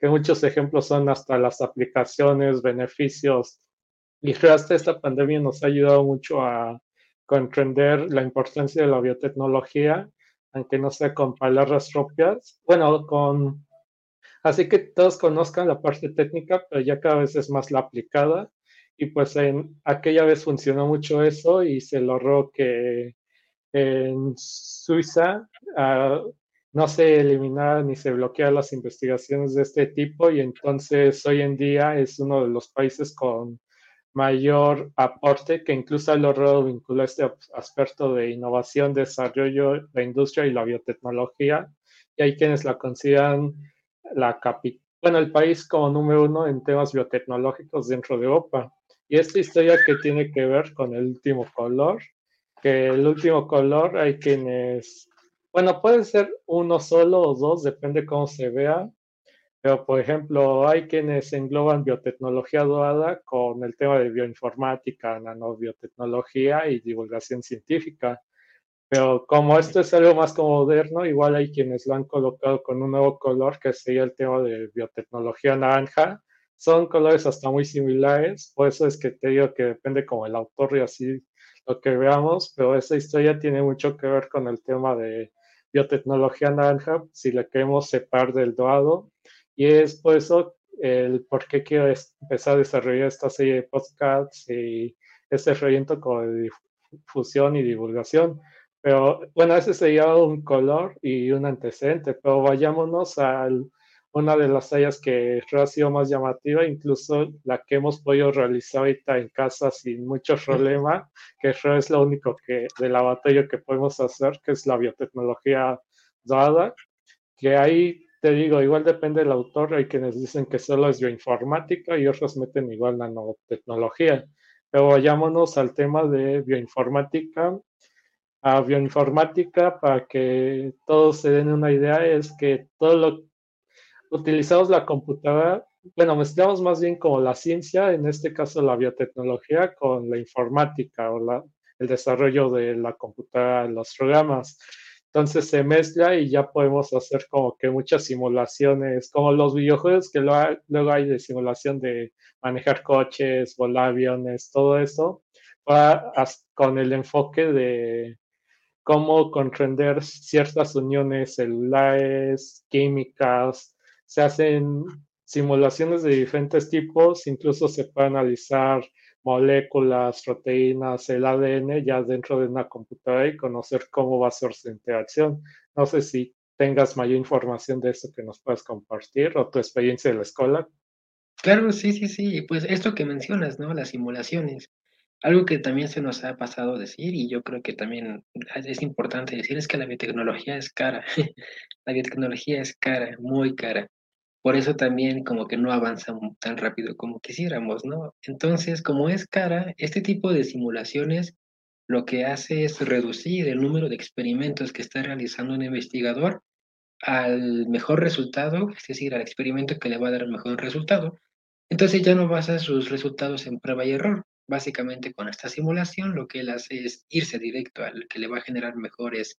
que muchos ejemplos son hasta las aplicaciones, beneficios. Y hasta esta pandemia nos ha ayudado mucho a comprender la importancia de la biotecnología aunque no sea con palabras propias. Bueno, con... Así que todos conozcan la parte técnica, pero ya cada vez es más la aplicada. Y pues en aquella vez funcionó mucho eso y se logró que en Suiza uh, no se eliminaran ni se bloquearan las investigaciones de este tipo y entonces hoy en día es uno de los países con mayor aporte que incluso logrado vincular este aspecto de innovación, desarrollo, la industria y la biotecnología. Y hay quienes la consideran la bueno, el país como número uno en temas biotecnológicos dentro de Europa. Y esta historia que tiene que ver con el último color, que el último color hay quienes, bueno, puede ser uno solo o dos, depende cómo se vea, pero, por ejemplo, hay quienes engloban biotecnología dorada con el tema de bioinformática, nanobiotecnología y divulgación científica. Pero como esto es algo más como moderno, igual hay quienes lo han colocado con un nuevo color que sería el tema de biotecnología naranja. Son colores hasta muy similares, por eso es que te digo que depende como el autor y así lo que veamos, pero esa historia tiene mucho que ver con el tema de biotecnología naranja, si le queremos separar del dorado, y es por eso el por qué quiero empezar a desarrollar esta serie de podcasts y este proyecto con difusión y divulgación. Pero bueno, ese sería un color y un antecedente, pero vayámonos a una de las áreas que ha sido más llamativa, incluso la que hemos podido realizar ahorita en casa sin mucho problema, que es lo único que de laboratorio que podemos hacer, que es la biotecnología dada, que hay te digo, igual depende del autor, hay quienes dicen que solo es bioinformática y otros meten igual nanotecnología. Pero vayámonos al tema de bioinformática. A bioinformática, para que todos se den una idea, es que todo lo utilizamos la computadora, bueno, mezclamos más bien como la ciencia, en este caso la biotecnología, con la informática o la, el desarrollo de la computadora, los programas. Entonces se mezcla y ya podemos hacer como que muchas simulaciones, como los videojuegos que luego hay de simulación de manejar coches, volar aviones, todo eso, con el enfoque de cómo comprender ciertas uniones celulares, químicas, se hacen simulaciones de diferentes tipos, incluso se puede analizar moléculas, proteínas, el ADN ya dentro de una computadora y conocer cómo va a ser su interacción. No sé si tengas mayor información de eso que nos puedas compartir o tu experiencia de la escuela. Claro, sí, sí, sí. Pues esto que mencionas, ¿no? Las simulaciones. Algo que también se nos ha pasado decir y yo creo que también es importante decir es que la biotecnología es cara. la biotecnología es cara, muy cara por eso también como que no avanza tan rápido como quisiéramos, ¿no? Entonces, como es cara, este tipo de simulaciones lo que hace es reducir el número de experimentos que está realizando un investigador al mejor resultado, es decir, al experimento que le va a dar el mejor resultado. Entonces ya no basa sus resultados en prueba y error. Básicamente con esta simulación lo que él hace es irse directo al que le va a generar mejores,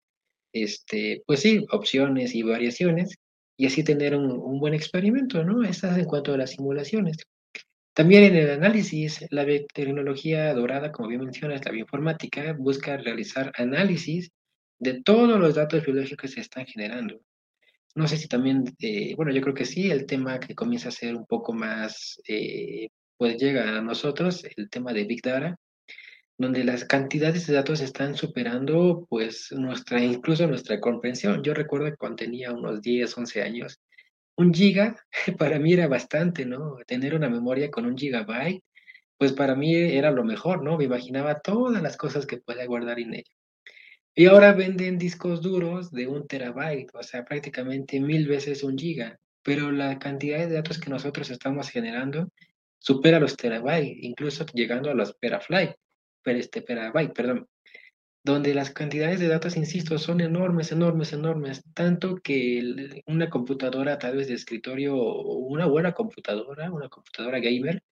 este, pues sí, opciones y variaciones y así tener un, buen experimento, ¿no? Estas en cuanto a las simulaciones. También en el análisis, la tecnología dorada, como bien mencionas, la bioinformática, busca realizar análisis de todos los datos biológicos que se están generando. No sé si también, eh, bueno, yo creo que sí, el tema que comienza a ser un poco más, eh, pues llega a nosotros, el tema de Big Data, donde las cantidades de datos están superando pues nuestra, incluso nuestra comprensión. Yo recuerdo que cuando tenía unos 10, 11 años, un giga para mí era bastante, ¿no? Tener una memoria con un gigabyte, pues para mí era lo mejor, ¿no? Me imaginaba todas las cosas que podía guardar en ella. Y ahora venden discos duros de un terabyte, o sea, prácticamente mil veces un giga, pero la cantidad de datos que nosotros estamos generando supera los terabytes, incluso llegando a los peraflight este, perabyte, perdón, donde las cantidades de datos, insisto, son enormes, enormes, enormes, tanto que una computadora tal vez de escritorio o una buena computadora, una computadora gamer,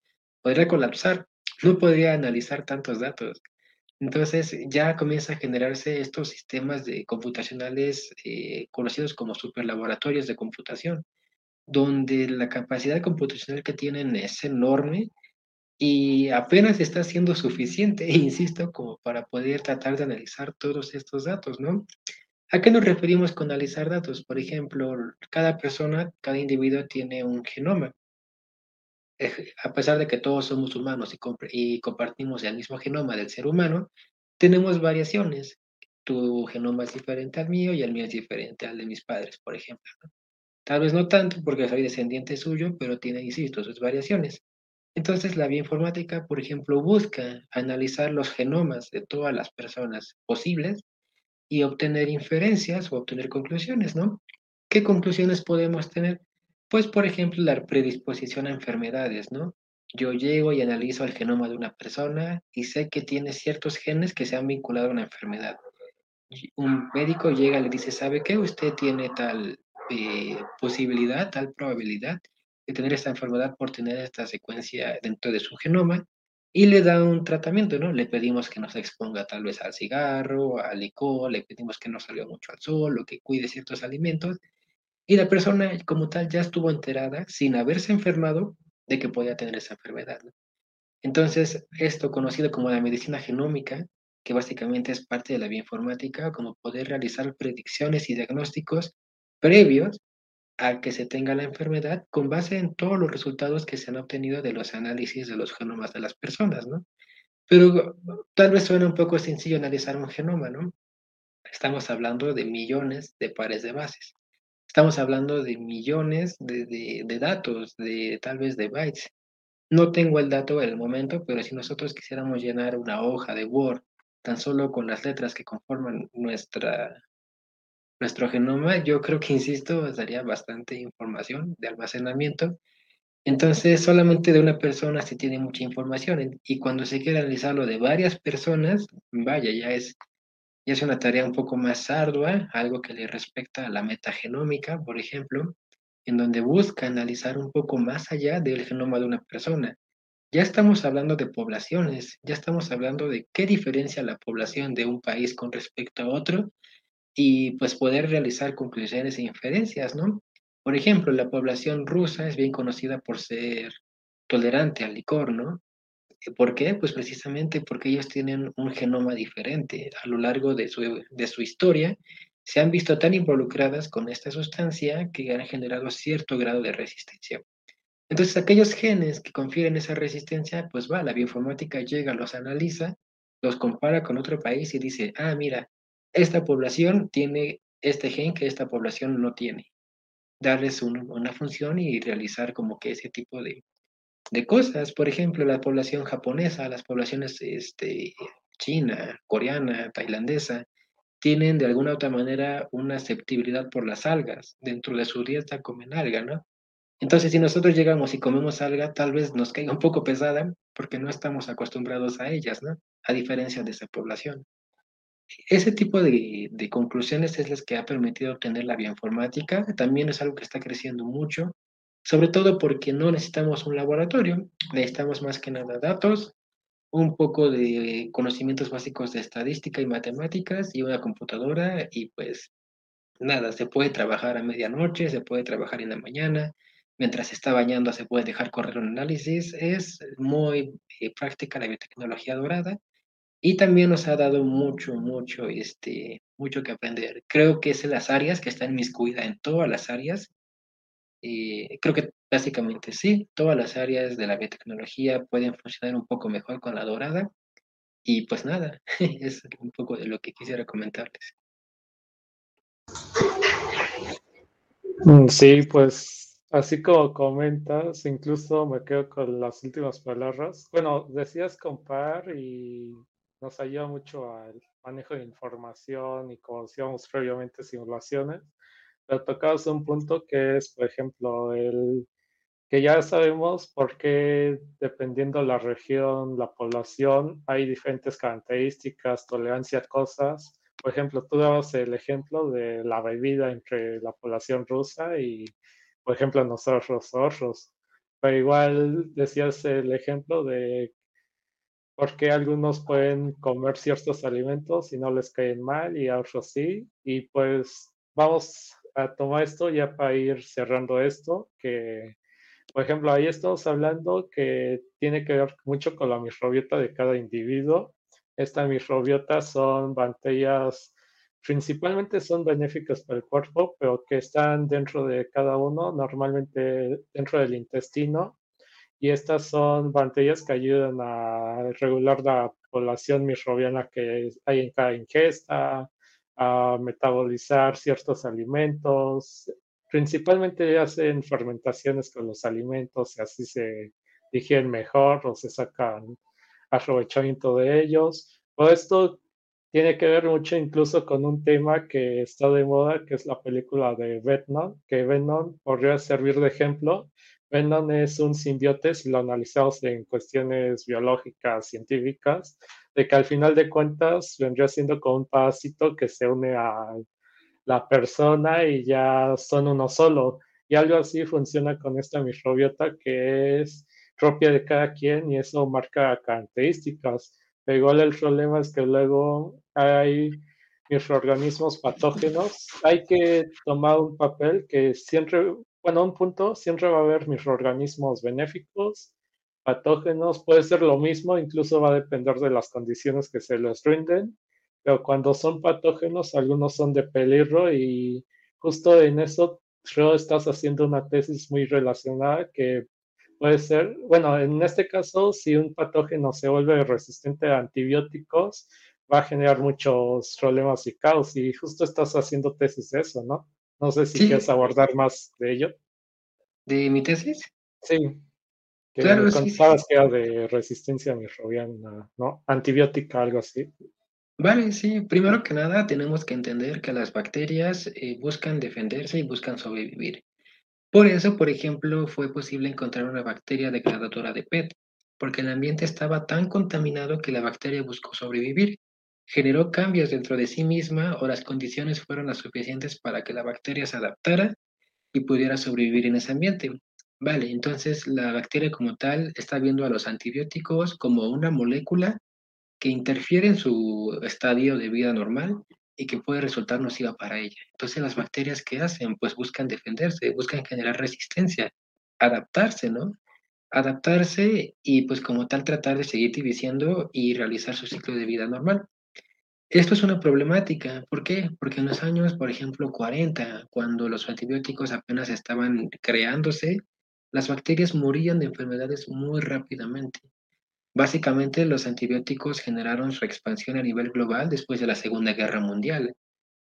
podría colapsar, no podría analizar tantos datos. Entonces ya comienza a generarse estos sistemas de computacionales eh, conocidos como superlaboratorios de computación, donde la capacidad computacional que tienen es enorme y apenas está siendo suficiente, insisto, como para poder tratar de analizar todos estos datos, ¿no? ¿A qué nos referimos con analizar datos? Por ejemplo, cada persona, cada individuo tiene un genoma. A pesar de que todos somos humanos y, compartimos el mismo genoma del ser humano, tenemos variaciones. Tu genoma es diferente al mío y el mío es diferente al de mis padres, por ejemplo. Tal vez no tanto porque soy descendiente suyo, pero tiene, insisto, sus variaciones. Entonces, la bioinformática, por ejemplo, busca analizar los genomas de todas las personas posibles y obtener inferencias o obtener conclusiones, ¿no? ¿Qué conclusiones podemos tener? Pues, por ejemplo, la predisposición a enfermedades, ¿no? Yo llego y analizo el genoma de una persona y sé que tiene ciertos genes que se han vinculado a una enfermedad. Un médico llega y le dice, ¿sabe qué? Usted tiene tal eh, posibilidad, tal probabilidad de tener esta enfermedad por tener esta secuencia dentro de su genoma y le da un tratamiento, ¿no? Le pedimos que no se exponga tal vez al cigarro, al licor, le pedimos que no salga mucho al sol o que cuide ciertos alimentos y la persona como tal ya estuvo enterada sin haberse enfermado de que podía tener esa enfermedad. Entonces, esto conocido como la medicina genómica, que básicamente es parte de la bioinformática, como poder realizar predicciones y diagnósticos previos a que se tenga la enfermedad con base en todos los resultados que se han obtenido de los análisis de los genomas de las personas, ¿no? Pero tal vez suena un poco sencillo analizar un genoma, ¿no? Estamos hablando de millones de pares de bases. Estamos hablando de millones de, de datos, de tal vez de bytes. No tengo el dato en el momento, pero si nosotros quisiéramos llenar una hoja de Word tan solo con las letras que conforman nuestra, nuestro genoma, yo creo que, insisto, daría bastante información de almacenamiento Entonces, solamente de una persona se tiene mucha información y cuando se quiere analizarlo de varias personas, vaya, ya es, ya es una tarea un poco más ardua, algo que le respecta a la metagenómica, por ejemplo, en donde busca analizar un poco más allá del genoma de una persona. Ya estamos hablando de poblaciones, ya estamos hablando de qué diferencia la población de un país con respecto a otro y pues poder realizar conclusiones e inferencias, ¿no? Por ejemplo, la población rusa es bien conocida por ser tolerante al licor, ¿no? ¿Por qué? Pues precisamente porque ellos tienen un genoma diferente. A lo largo de su, de su historia, se han visto tan involucradas con esta sustancia que han generado cierto grado de resistencia. Entonces, aquellos genes que confieren esa resistencia, pues va, la bioinformática llega, los analiza, los compara con otro país y dice, ah, mira, esta población tiene este gen que esta población no tiene darles una función y realizar como que ese tipo de, de, cosas. Por ejemplo, la población japonesa, las poblaciones este, china, coreana, tailandesa, tienen de alguna u otra manera una aceptabilidad por las algas. Dentro de su dieta comen alga, ¿no? Entonces, si nosotros llegamos y comemos alga, tal vez nos caiga un poco pesada porque no estamos acostumbrados a ellas, ¿no? A diferencia de esa población. Ese tipo de, conclusiones es las que ha permitido obtener la bioinformática. También es algo que está creciendo mucho, sobre todo porque no necesitamos un laboratorio, necesitamos más que nada datos, un poco de conocimientos básicos de estadística y matemáticas y una computadora y pues nada, se puede trabajar a medianoche, se puede trabajar en la mañana, mientras se está bañando se puede dejar correr un análisis, es muy eh, práctica la biotecnología dorada y también nos ha dado mucho, mucho, este, mucho que aprender. Creo que es en las áreas que están inmiscuidas en todas las áreas. Eh, creo que básicamente sí, todas las áreas de la biotecnología pueden funcionar un poco mejor con la dorada. Y pues nada, es un poco de lo que quisiera comentarles. Mm, sí, pues así como comentas, incluso me quedo con las últimas palabras. Bueno, decías compar y nos ayuda mucho al manejo de información y como decíamos previamente simulaciones, pero tocamos un punto que es, por ejemplo, el que ya sabemos por qué dependiendo la región, la población, hay diferentes características, tolerancia a cosas. Por ejemplo, tú dabas el ejemplo de la bebida entre la población rusa y, por ejemplo, nosotros los otros. Pero igual decías el ejemplo de porque algunos pueden comer ciertos alimentos y no les caen mal y a otros sí. Y pues vamos a tomar esto ya para ir cerrando esto, que por ejemplo ahí estamos hablando que tiene que ver mucho con la microbiota de cada individuo. Esta microbiota son pantallas, principalmente son benéficas para el cuerpo, pero que están dentro de cada uno, normalmente dentro del intestino y estas son pantallas que ayudan a regular la población microbiana que hay en cada ingesta, a metabolizar ciertos alimentos. Principalmente hacen fermentaciones con los alimentos y así se digieren mejor o se sacan aprovechamiento de ellos. Todo esto tiene que ver mucho incluso con un tema que está de moda, que es la película de Venom, que Venom podría servir de ejemplo, Venom es un simbiote, si lo analizamos en cuestiones biológicas, científicas, de que al final de cuentas vendría siendo como un parásito que se une a la persona y ya son uno solo. Y algo así funciona con esta microbiota que es propia de cada quien y eso marca características. Pero igual el problema es que luego hay microorganismos patógenos. Hay que tomar un papel que siempre bueno, un punto, siempre va a haber microorganismos benéficos, patógenos, puede ser lo mismo, incluso va a depender de las condiciones que se les rinden, pero cuando son patógenos, algunos son de peligro y justo en eso creo estás haciendo una tesis muy relacionada que puede ser, bueno, en este caso, si un patógeno se vuelve resistente a antibióticos, va a generar muchos problemas y caos y justo estás haciendo tesis de eso, ¿no? No sé si quieres abordar más de ello. ¿De mi tesis? Sí. Que claro, contabas que era de resistencia microbiana, ¿no? Antibiótica, algo así. Vale, sí. Primero que nada, tenemos que entender que las bacterias eh, buscan defenderse y buscan sobrevivir. Por eso, por ejemplo, fue posible encontrar una bacteria degradadora de PET, porque el ambiente estaba tan contaminado que la bacteria buscó sobrevivir. Generó cambios dentro de sí misma o las condiciones fueron las suficientes para que la bacteria se adaptara y pudiera sobrevivir en ese ambiente. Vale, entonces la bacteria como tal está viendo a los antibióticos como una molécula que interfiere en su estadio de vida normal y que puede resultar nociva para ella. Entonces las bacterias que hacen, pues buscan defenderse, buscan generar resistencia, adaptarse, ¿no? Adaptarse y pues como tal tratar de seguir dividiendo y realizar su ciclo de vida normal. Esto es una problemática. ¿Por qué? Porque en los años, por ejemplo, 40, cuando los antibióticos apenas estaban creándose, las bacterias morían de enfermedades muy rápidamente. Básicamente, los antibióticos generaron su expansión a nivel global después de la Segunda Guerra Mundial,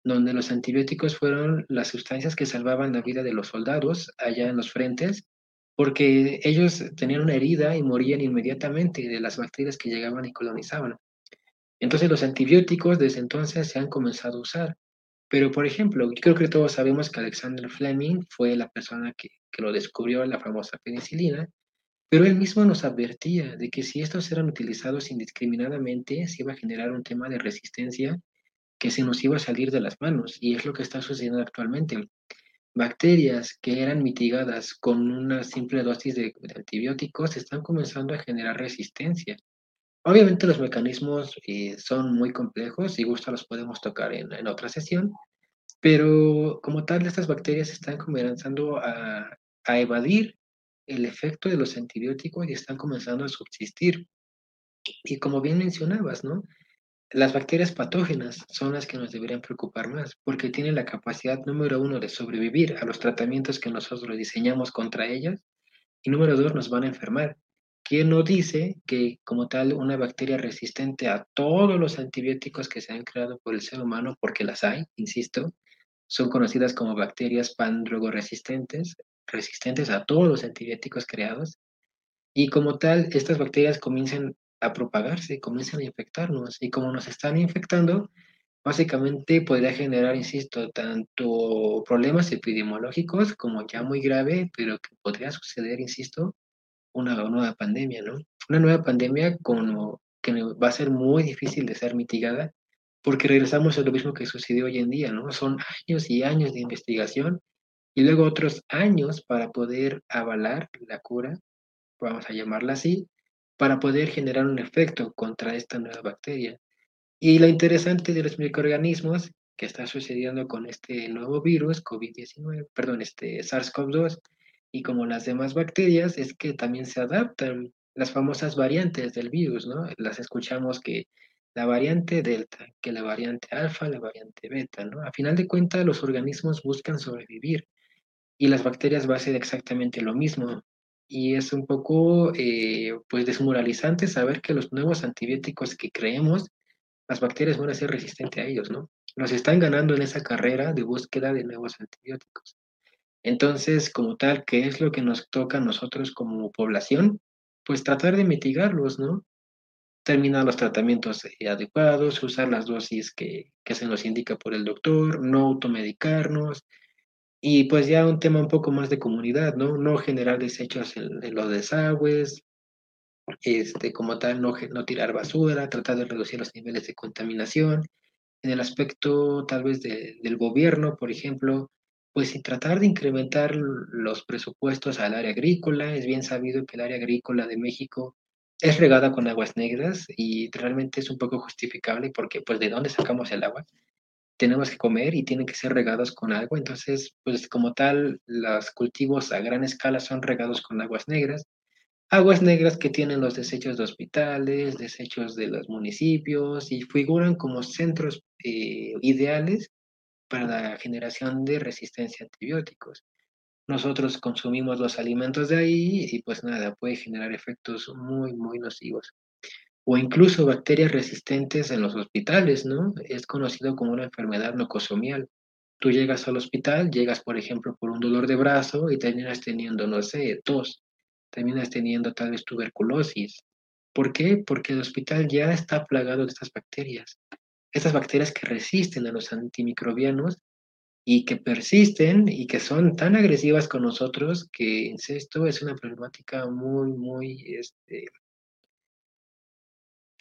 donde los antibióticos fueron las sustancias que salvaban la vida de los soldados allá en los frentes, porque ellos tenían una herida y morían inmediatamente de las bacterias que llegaban y colonizaban. Entonces los antibióticos desde entonces se han comenzado a usar. Pero, por ejemplo, creo que todos sabemos que Alexander Fleming fue la persona que, que lo descubrió, la famosa penicilina, pero él mismo nos advertía de que si estos eran utilizados indiscriminadamente, se iba a generar un tema de resistencia que se nos iba a salir de las manos, y es lo que está sucediendo actualmente. Bacterias que eran mitigadas con una simple dosis de, antibióticos están comenzando a generar resistencia. Obviamente los mecanismos eh, son muy complejos y gusto los podemos tocar en, en, otra sesión, pero como tal estas bacterias están comenzando a, a evadir el efecto de los antibióticos y están comenzando a subsistir. Y como bien mencionabas, ¿no? Las bacterias patógenas son las que nos deberían preocupar más, porque tienen la capacidad número uno de sobrevivir a los tratamientos que nosotros diseñamos contra ellas, y número dos, nos van a enfermar. ¿Quién no dice que como tal una bacteria resistente a todos los antibióticos que se han creado por el ser humano, porque las hay, insisto, son conocidas como bacterias pandrogoresistentes, resistentes a todos los antibióticos creados y como tal estas bacterias comienzan a propagarse, comienzan a infectarnos y como nos están infectando, básicamente podría generar, insisto, tanto problemas epidemiológicos como ya muy grave, pero que podría suceder, insisto, una nueva pandemia, ¿no? Una nueva pandemia como que va a ser muy difícil de ser mitigada porque regresamos a lo mismo que sucedió hoy en día, ¿no? Son años y años de investigación y luego otros años para poder avalar la cura, vamos a llamarla así, para poder generar un efecto contra esta nueva bacteria. Y lo interesante de los microorganismos que está sucediendo con este nuevo virus, COVID-19, perdón, este SARS-CoV-2, y como las demás bacterias, es que también se adaptan las famosas variantes del virus, ¿no? Las escuchamos que la variante delta, que la variante alfa, la variante beta, ¿no? A final de cuentas, los organismos buscan sobrevivir y las bacterias va a ser exactamente lo mismo. Y es un poco eh, pues desmoralizante saber que los nuevos antibióticos que creemos, las bacterias van a ser resistentes a ellos, ¿no? Nos están ganando en esa carrera de búsqueda de nuevos antibióticos. Entonces, como tal, ¿qué es lo que nos toca a nosotros como población? Pues tratar de mitigarlos, ¿no? Terminar los tratamientos adecuados, usar las dosis que, que se nos indica por el doctor, no automedicarnos, y pues ya un tema un poco más de comunidad, ¿no? No generar desechos en, los desagües, este, como tal, no, no tirar basura, tratar de reducir los niveles de contaminación. En el aspecto tal vez del gobierno, por ejemplo, pues y tratar de incrementar los presupuestos al área agrícola. Es bien sabido que el área agrícola de México es regada con aguas negras y realmente es un poco justificable porque pues de dónde sacamos el agua tenemos que comer y tienen que ser regados con agua. Entonces, pues como tal, los cultivos a gran escala son regados con aguas negras. Aguas negras que tienen los desechos de hospitales, desechos de los municipios y figuran como centros eh, ideales para la generación de resistencia a antibióticos. Nosotros consumimos los alimentos de ahí y pues nada, puede generar efectos muy, muy nocivos o incluso bacterias resistentes en los hospitales, ¿no? Es conocido como una enfermedad nocosomial. Tú llegas al hospital, llegas, por ejemplo, por un dolor de brazo y terminas teniendo, no sé, tos, terminas teniendo tal vez tuberculosis. ¿Por qué? Porque el hospital ya está plagado de estas bacterias. Estas bacterias que resisten a los antimicrobianos y que persisten y que son tan agresivas con nosotros que esto es una problemática muy, muy, este,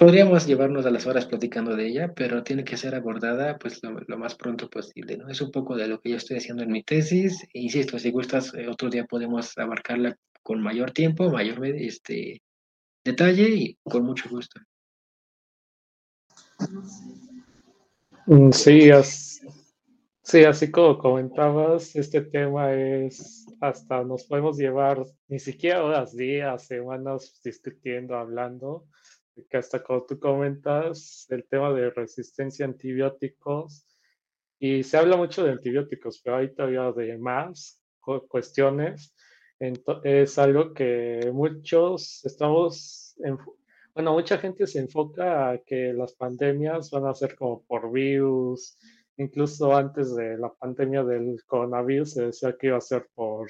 podríamos llevarnos a las horas platicando de ella, pero tiene que ser abordada pues lo, más pronto posible, ¿no? Es un poco de lo que yo estoy haciendo en mi tesis, insisto, si gustas, eh, otro día podemos abarcarla con mayor tiempo, mayor este, detalle y con mucho gusto. Mm, sí, sí, así como comentabas, este tema es hasta nos podemos llevar ni siquiera horas, días, semanas discutiendo, hablando, que hasta como tú comentas, el tema de resistencia a antibióticos, y se habla mucho de antibióticos, pero hay todavía de más cuestiones. es algo que muchos estamos bueno, mucha gente se enfoca a que las pandemias van a ser como por virus. Incluso antes de la pandemia del coronavirus se decía que iba a ser por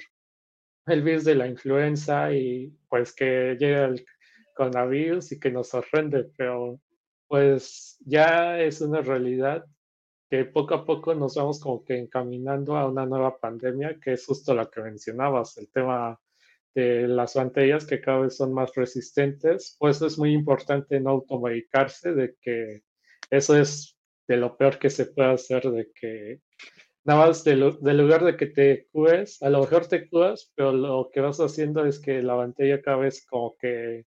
el virus de la influenza y pues que llega el coronavirus y que nos sorprende, pero pues ya es una realidad que poco a poco nos vamos como que encaminando a una nueva pandemia, que es justo la que mencionabas, el tema de las pantallas que cada vez son más resistentes, pues es muy importante no automedicarse, de que eso es de lo peor que se puede hacer, de que nada más de, lugar de que te cures, a lo mejor te curas, pero lo que vas haciendo es que la pantalla cada vez como que,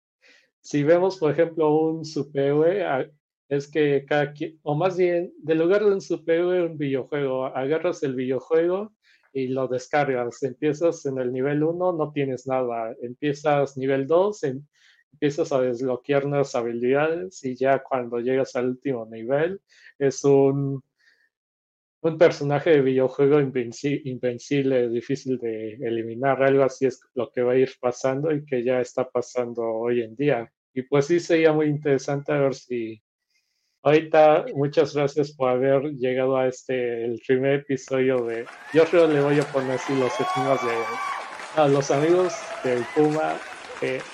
si vemos por ejemplo un superhéroe, es que cada quien, o más bien, de lugar de un superhéroe, un videojuego, agarras el videojuego y lo descargas. Empiezas en el nivel 1, no tienes nada. Empiezas nivel 2, em, empiezas a desbloquear nuevas habilidades y ya cuando llegas al último nivel es un, un personaje de videojuego invencible, difícil de eliminar. Algo así es lo que va a ir pasando y que ya está pasando hoy en día. Y pues sí sería muy interesante a ver si Ahorita, muchas gracias por haber llegado a este, el primer episodio de. Yo creo le voy a poner así los estigmas de. A los amigos del Puma.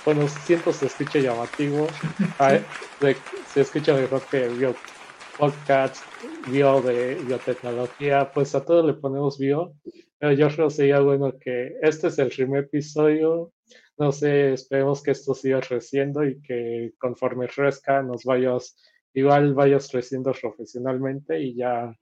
bueno, siento se escucha llamativo. se escucha mejor que bio podcast, bio de biotecnología. Pues a todos le ponemos bio. Pero yo creo que sería bueno que este es el primer episodio. No sé, esperemos que esto siga creciendo y que conforme crezca nos vayas igual vayas creciendo profesionalmente y ya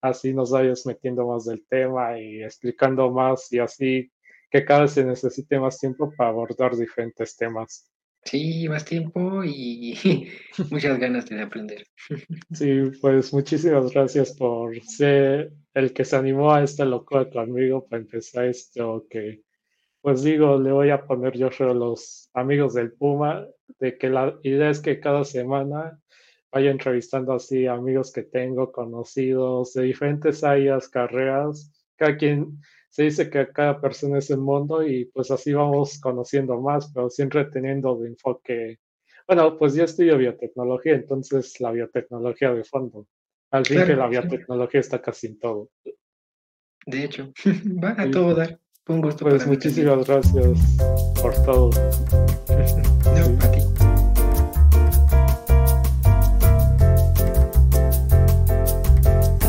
así nos vayas metiendo más del tema y explicando más y así que cada vez se necesite más tiempo para abordar diferentes temas. Sí, más tiempo y muchas ganas de aprender. Sí, pues muchísimas gracias por ser el que se animó a esta locura conmigo para empezar esto que, pues digo, le voy a poner yo a los amigos del Puma, de que la idea es que cada semana vaya entrevistando así amigos que tengo, conocidos de diferentes áreas, carreras. Cada quien se dice que cada persona es un mundo y pues así vamos conociendo más, pero siempre teniendo de enfoque. Bueno, pues yo estudio biotecnología, entonces la biotecnología de fondo. Al fin que la biotecnología está casi en todo. De hecho, va a todo dar. Un gusto. Pues muchísimas gracias por todo. no,